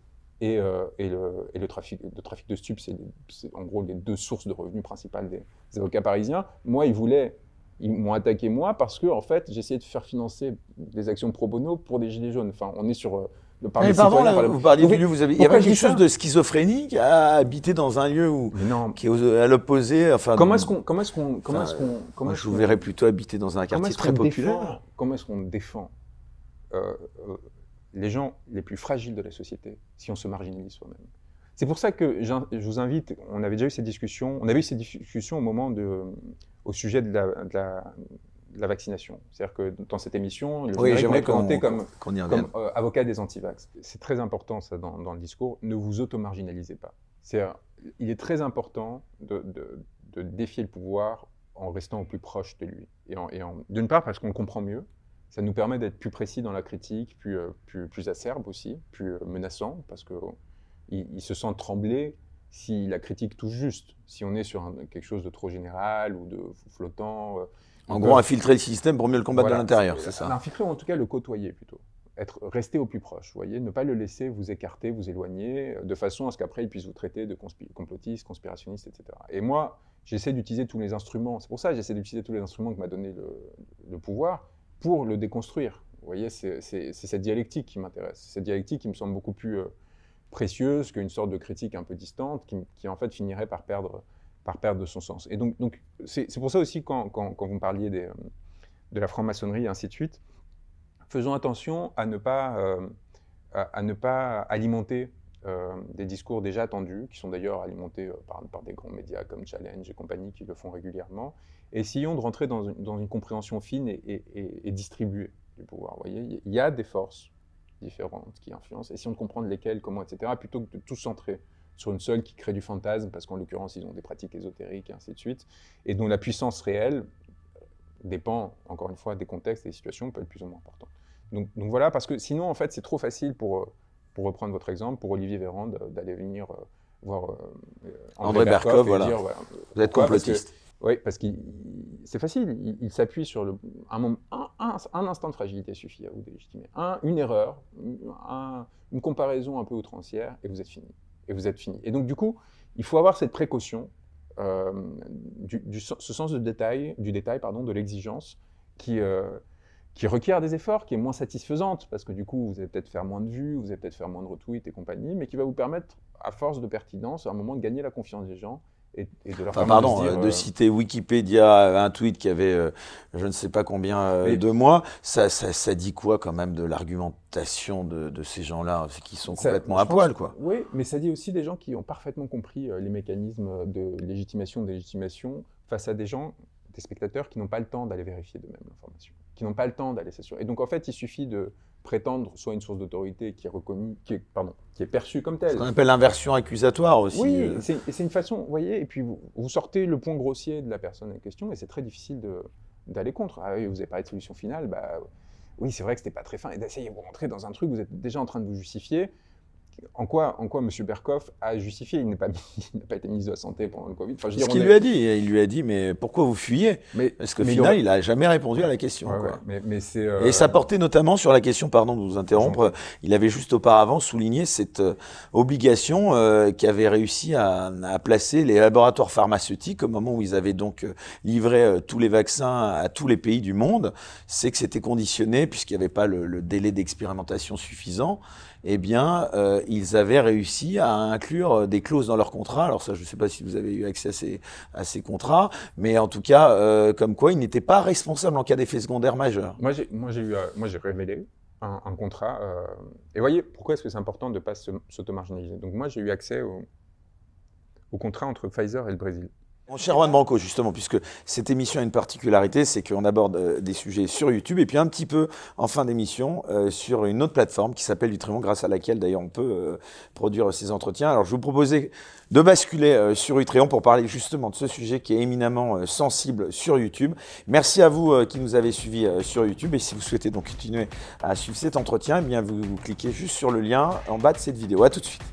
[SPEAKER 2] et, euh, et, le, trafic, trafic de stupes, c'est en gros les deux sources de revenus principales des, avocats parisiens. Moi, ils voulaient, ils m'ont attaqué moi parce que en fait, j'essayais de faire financer des actions pro bono pour des gilets jaunes. Enfin, on est sur
[SPEAKER 1] mais pardon, vous parliez du lieu, vous avez. Il y a pas quelque chose de schizophrénique à habiter dans un lieu où qui est à l'opposé. Enfin,
[SPEAKER 2] comment est-ce qu'on, comment est-ce qu'on, comment est-ce qu'on,
[SPEAKER 1] comment je vous verrais plutôt habiter dans un quartier très populaire.
[SPEAKER 2] comment est-ce qu'on défend euh, euh, les gens les plus fragiles de la société si on se marginalise soi-même C'est pour ça que je vous invite. On avait déjà eu cette discussion. On avait eu cette discussion au moment de, au sujet de la, de la la vaccination. C'est-à-dire que dans cette émission,
[SPEAKER 1] le oui, j'aimerais commenter
[SPEAKER 2] comme, comme euh, avocat des antivax. C'est très important ça dans, dans, le discours. Ne vous auto-marginalisez pas. C'est, il est très important de, de, défier le pouvoir en restant au plus proche de lui. Et, en, et d'une part parce qu'on le comprend mieux, ça nous permet d'être plus précis dans la critique, plus, euh, plus, plus acerbe aussi, plus euh, menaçant, parce qu'il il se sent trembler si la critique touche juste. Si on est sur quelque chose de trop général ou de flottant,
[SPEAKER 1] en gros, infiltrer le système pour mieux le combattre de l'intérieur, c'est ça
[SPEAKER 2] Infiltrer ou en tout cas le côtoyer plutôt. Être, rester au plus proche, vous voyez, ne pas le laisser vous écarter, vous éloigner, de façon à ce qu'après il puisse vous traiter de complotiste, conspirationniste, etc. Et moi, j'essaie d'utiliser tous les instruments, c'est pour ça que j'essaie d'utiliser tous les instruments que m'a donné le, pouvoir pour le déconstruire. Vous voyez, c'est cette dialectique qui m'intéresse. Cette dialectique qui me semble beaucoup plus euh, précieuse qu'une sorte de critique un peu distante qui, en fait finirait par perdre par perte de son sens. Et donc, c'est pour ça aussi, quand, vous parliez des, de la franc-maçonnerie et ainsi de suite, faisons attention à ne pas, euh, à, ne pas alimenter euh, des discours déjà attendus, qui sont d'ailleurs alimentés euh, par, des grands médias comme Challenge et compagnie qui le font régulièrement. essayons de rentrer dans une, compréhension fine et, distribuée du pouvoir. Voyez, il y a des forces différentes qui influencent. Essayons de comprendre lesquelles, comment, etc., plutôt que de tout centrer sur une seule qui crée du fantasme, parce qu'en l'occurrence, ils ont des pratiques ésotériques et ainsi de suite, et dont la puissance réelle dépend, encore une fois, des contextes et des situations, peut être plus ou moins importante. Donc, donc voilà, parce que sinon, en fait, c'est trop facile pour, euh, pour reprendre votre exemple, pour Olivier Véran d'aller venir euh, voir
[SPEAKER 1] euh, André, Berkov, voilà. Dire, voilà. Vous êtes complotiste.
[SPEAKER 2] oui, parce que c'est facile, il, s'appuie sur le, un, un, un, instant de fragilité suffit à vous délégitimer. Un, une erreur, une comparaison un peu outrancière, et vous êtes fini et vous êtes fini. Et donc, du coup, il faut avoir cette précaution, euh, du, ce sens de détail, du détail, pardon, de l'exigence, qui, euh, qui requiert des efforts, qui est moins satisfaisante, parce que du coup, vous allez peut-être faire moins de vues, vous allez peut-être faire moins de retweets et compagnie, mais qui va vous permettre, à force de pertinence, à un moment de gagner la confiance des gens et, de leur
[SPEAKER 1] enfin, pardon, de, de, citer Wikipédia, un tweet qui avait euh, je ne sais pas combien euh, de mois, ça, ça, ça, dit quoi quand même de l'argumentation de, de, ces gens-là, qui sont complètement à poil, quoi.
[SPEAKER 2] Oui, mais ça dit aussi des gens qui ont parfaitement compris les mécanismes de légitimation, délégitimation face à des gens des spectateurs qui n'ont pas le temps d'aller vérifier de même l'information, qui n'ont pas le temps d'aller s'assurer. Et donc en fait, il suffit de prétendre soit une source d'autorité qui est reconnue, qui est, pardon, qui est perçue comme telle. Ce
[SPEAKER 1] qu'on appelle l'inversion accusatoire aussi.
[SPEAKER 2] Oui, euh. c'est une façon, vous voyez, et puis vous, vous, sortez le point grossier de la personne en question, et c'est très difficile d'aller contre. Ah oui, vous n'avez pas de solution finale, bah oui, c'est vrai que c'était pas très fin, et d'essayer de rentrer dans un truc, vous êtes déjà en train de vous justifier, en quoi, en quoi M. Berkoff a justifié? Il n'a pas, pas, été ministre de la Santé pendant le Covid.
[SPEAKER 1] Enfin, ce qu'il lui a dit, il lui a dit, mais pourquoi vous fuyez? Mais, Parce qu'au final, il n'a jamais répondu à la question.
[SPEAKER 2] mais, mais
[SPEAKER 1] euh... Et ça portait notamment sur la question, pardon de vous interrompre, il avait juste auparavant souligné cette euh, obligation euh, qu'avait réussi à, à, placer les laboratoires pharmaceutiques au moment où ils avaient donc euh, livré euh, tous les vaccins à tous les pays du monde. C'est que c'était conditionné, puisqu'il n'y avait pas le, le délai d'expérimentation suffisant eh bien, euh, ils avaient réussi à inclure euh, des clauses dans leur contrat. Alors ça, je ne sais pas si vous avez eu accès à ces, contrats, mais en tout cas, euh, comme quoi ils n'étaient pas responsables en cas d'effet secondaire majeur.
[SPEAKER 2] Moi, j'ai, révélé un, contrat. et voyez, pourquoi est-ce que c'est important de ne pas s'auto-marginaliser? Donc moi, j'ai eu accès au contrat entre Pfizer et le Brésil.
[SPEAKER 1] Mon cher Juan Branco, justement, puisque cette émission a une particularité, c'est qu'on aborde euh, des sujets sur YouTube et puis un petit peu en fin d'émission euh, sur une autre plateforme qui s'appelle Utréon, grâce à laquelle d'ailleurs on peut euh, produire ces entretiens. Alors je vous proposais de basculer sur Utréon pour parler justement de ce sujet qui est éminemment sensible sur YouTube. Merci à vous qui nous avez suivis sur YouTube et si vous souhaitez donc continuer à suivre cet entretien, eh bien vous, vous cliquez juste sur le lien en bas de cette vidéo. À tout de suite.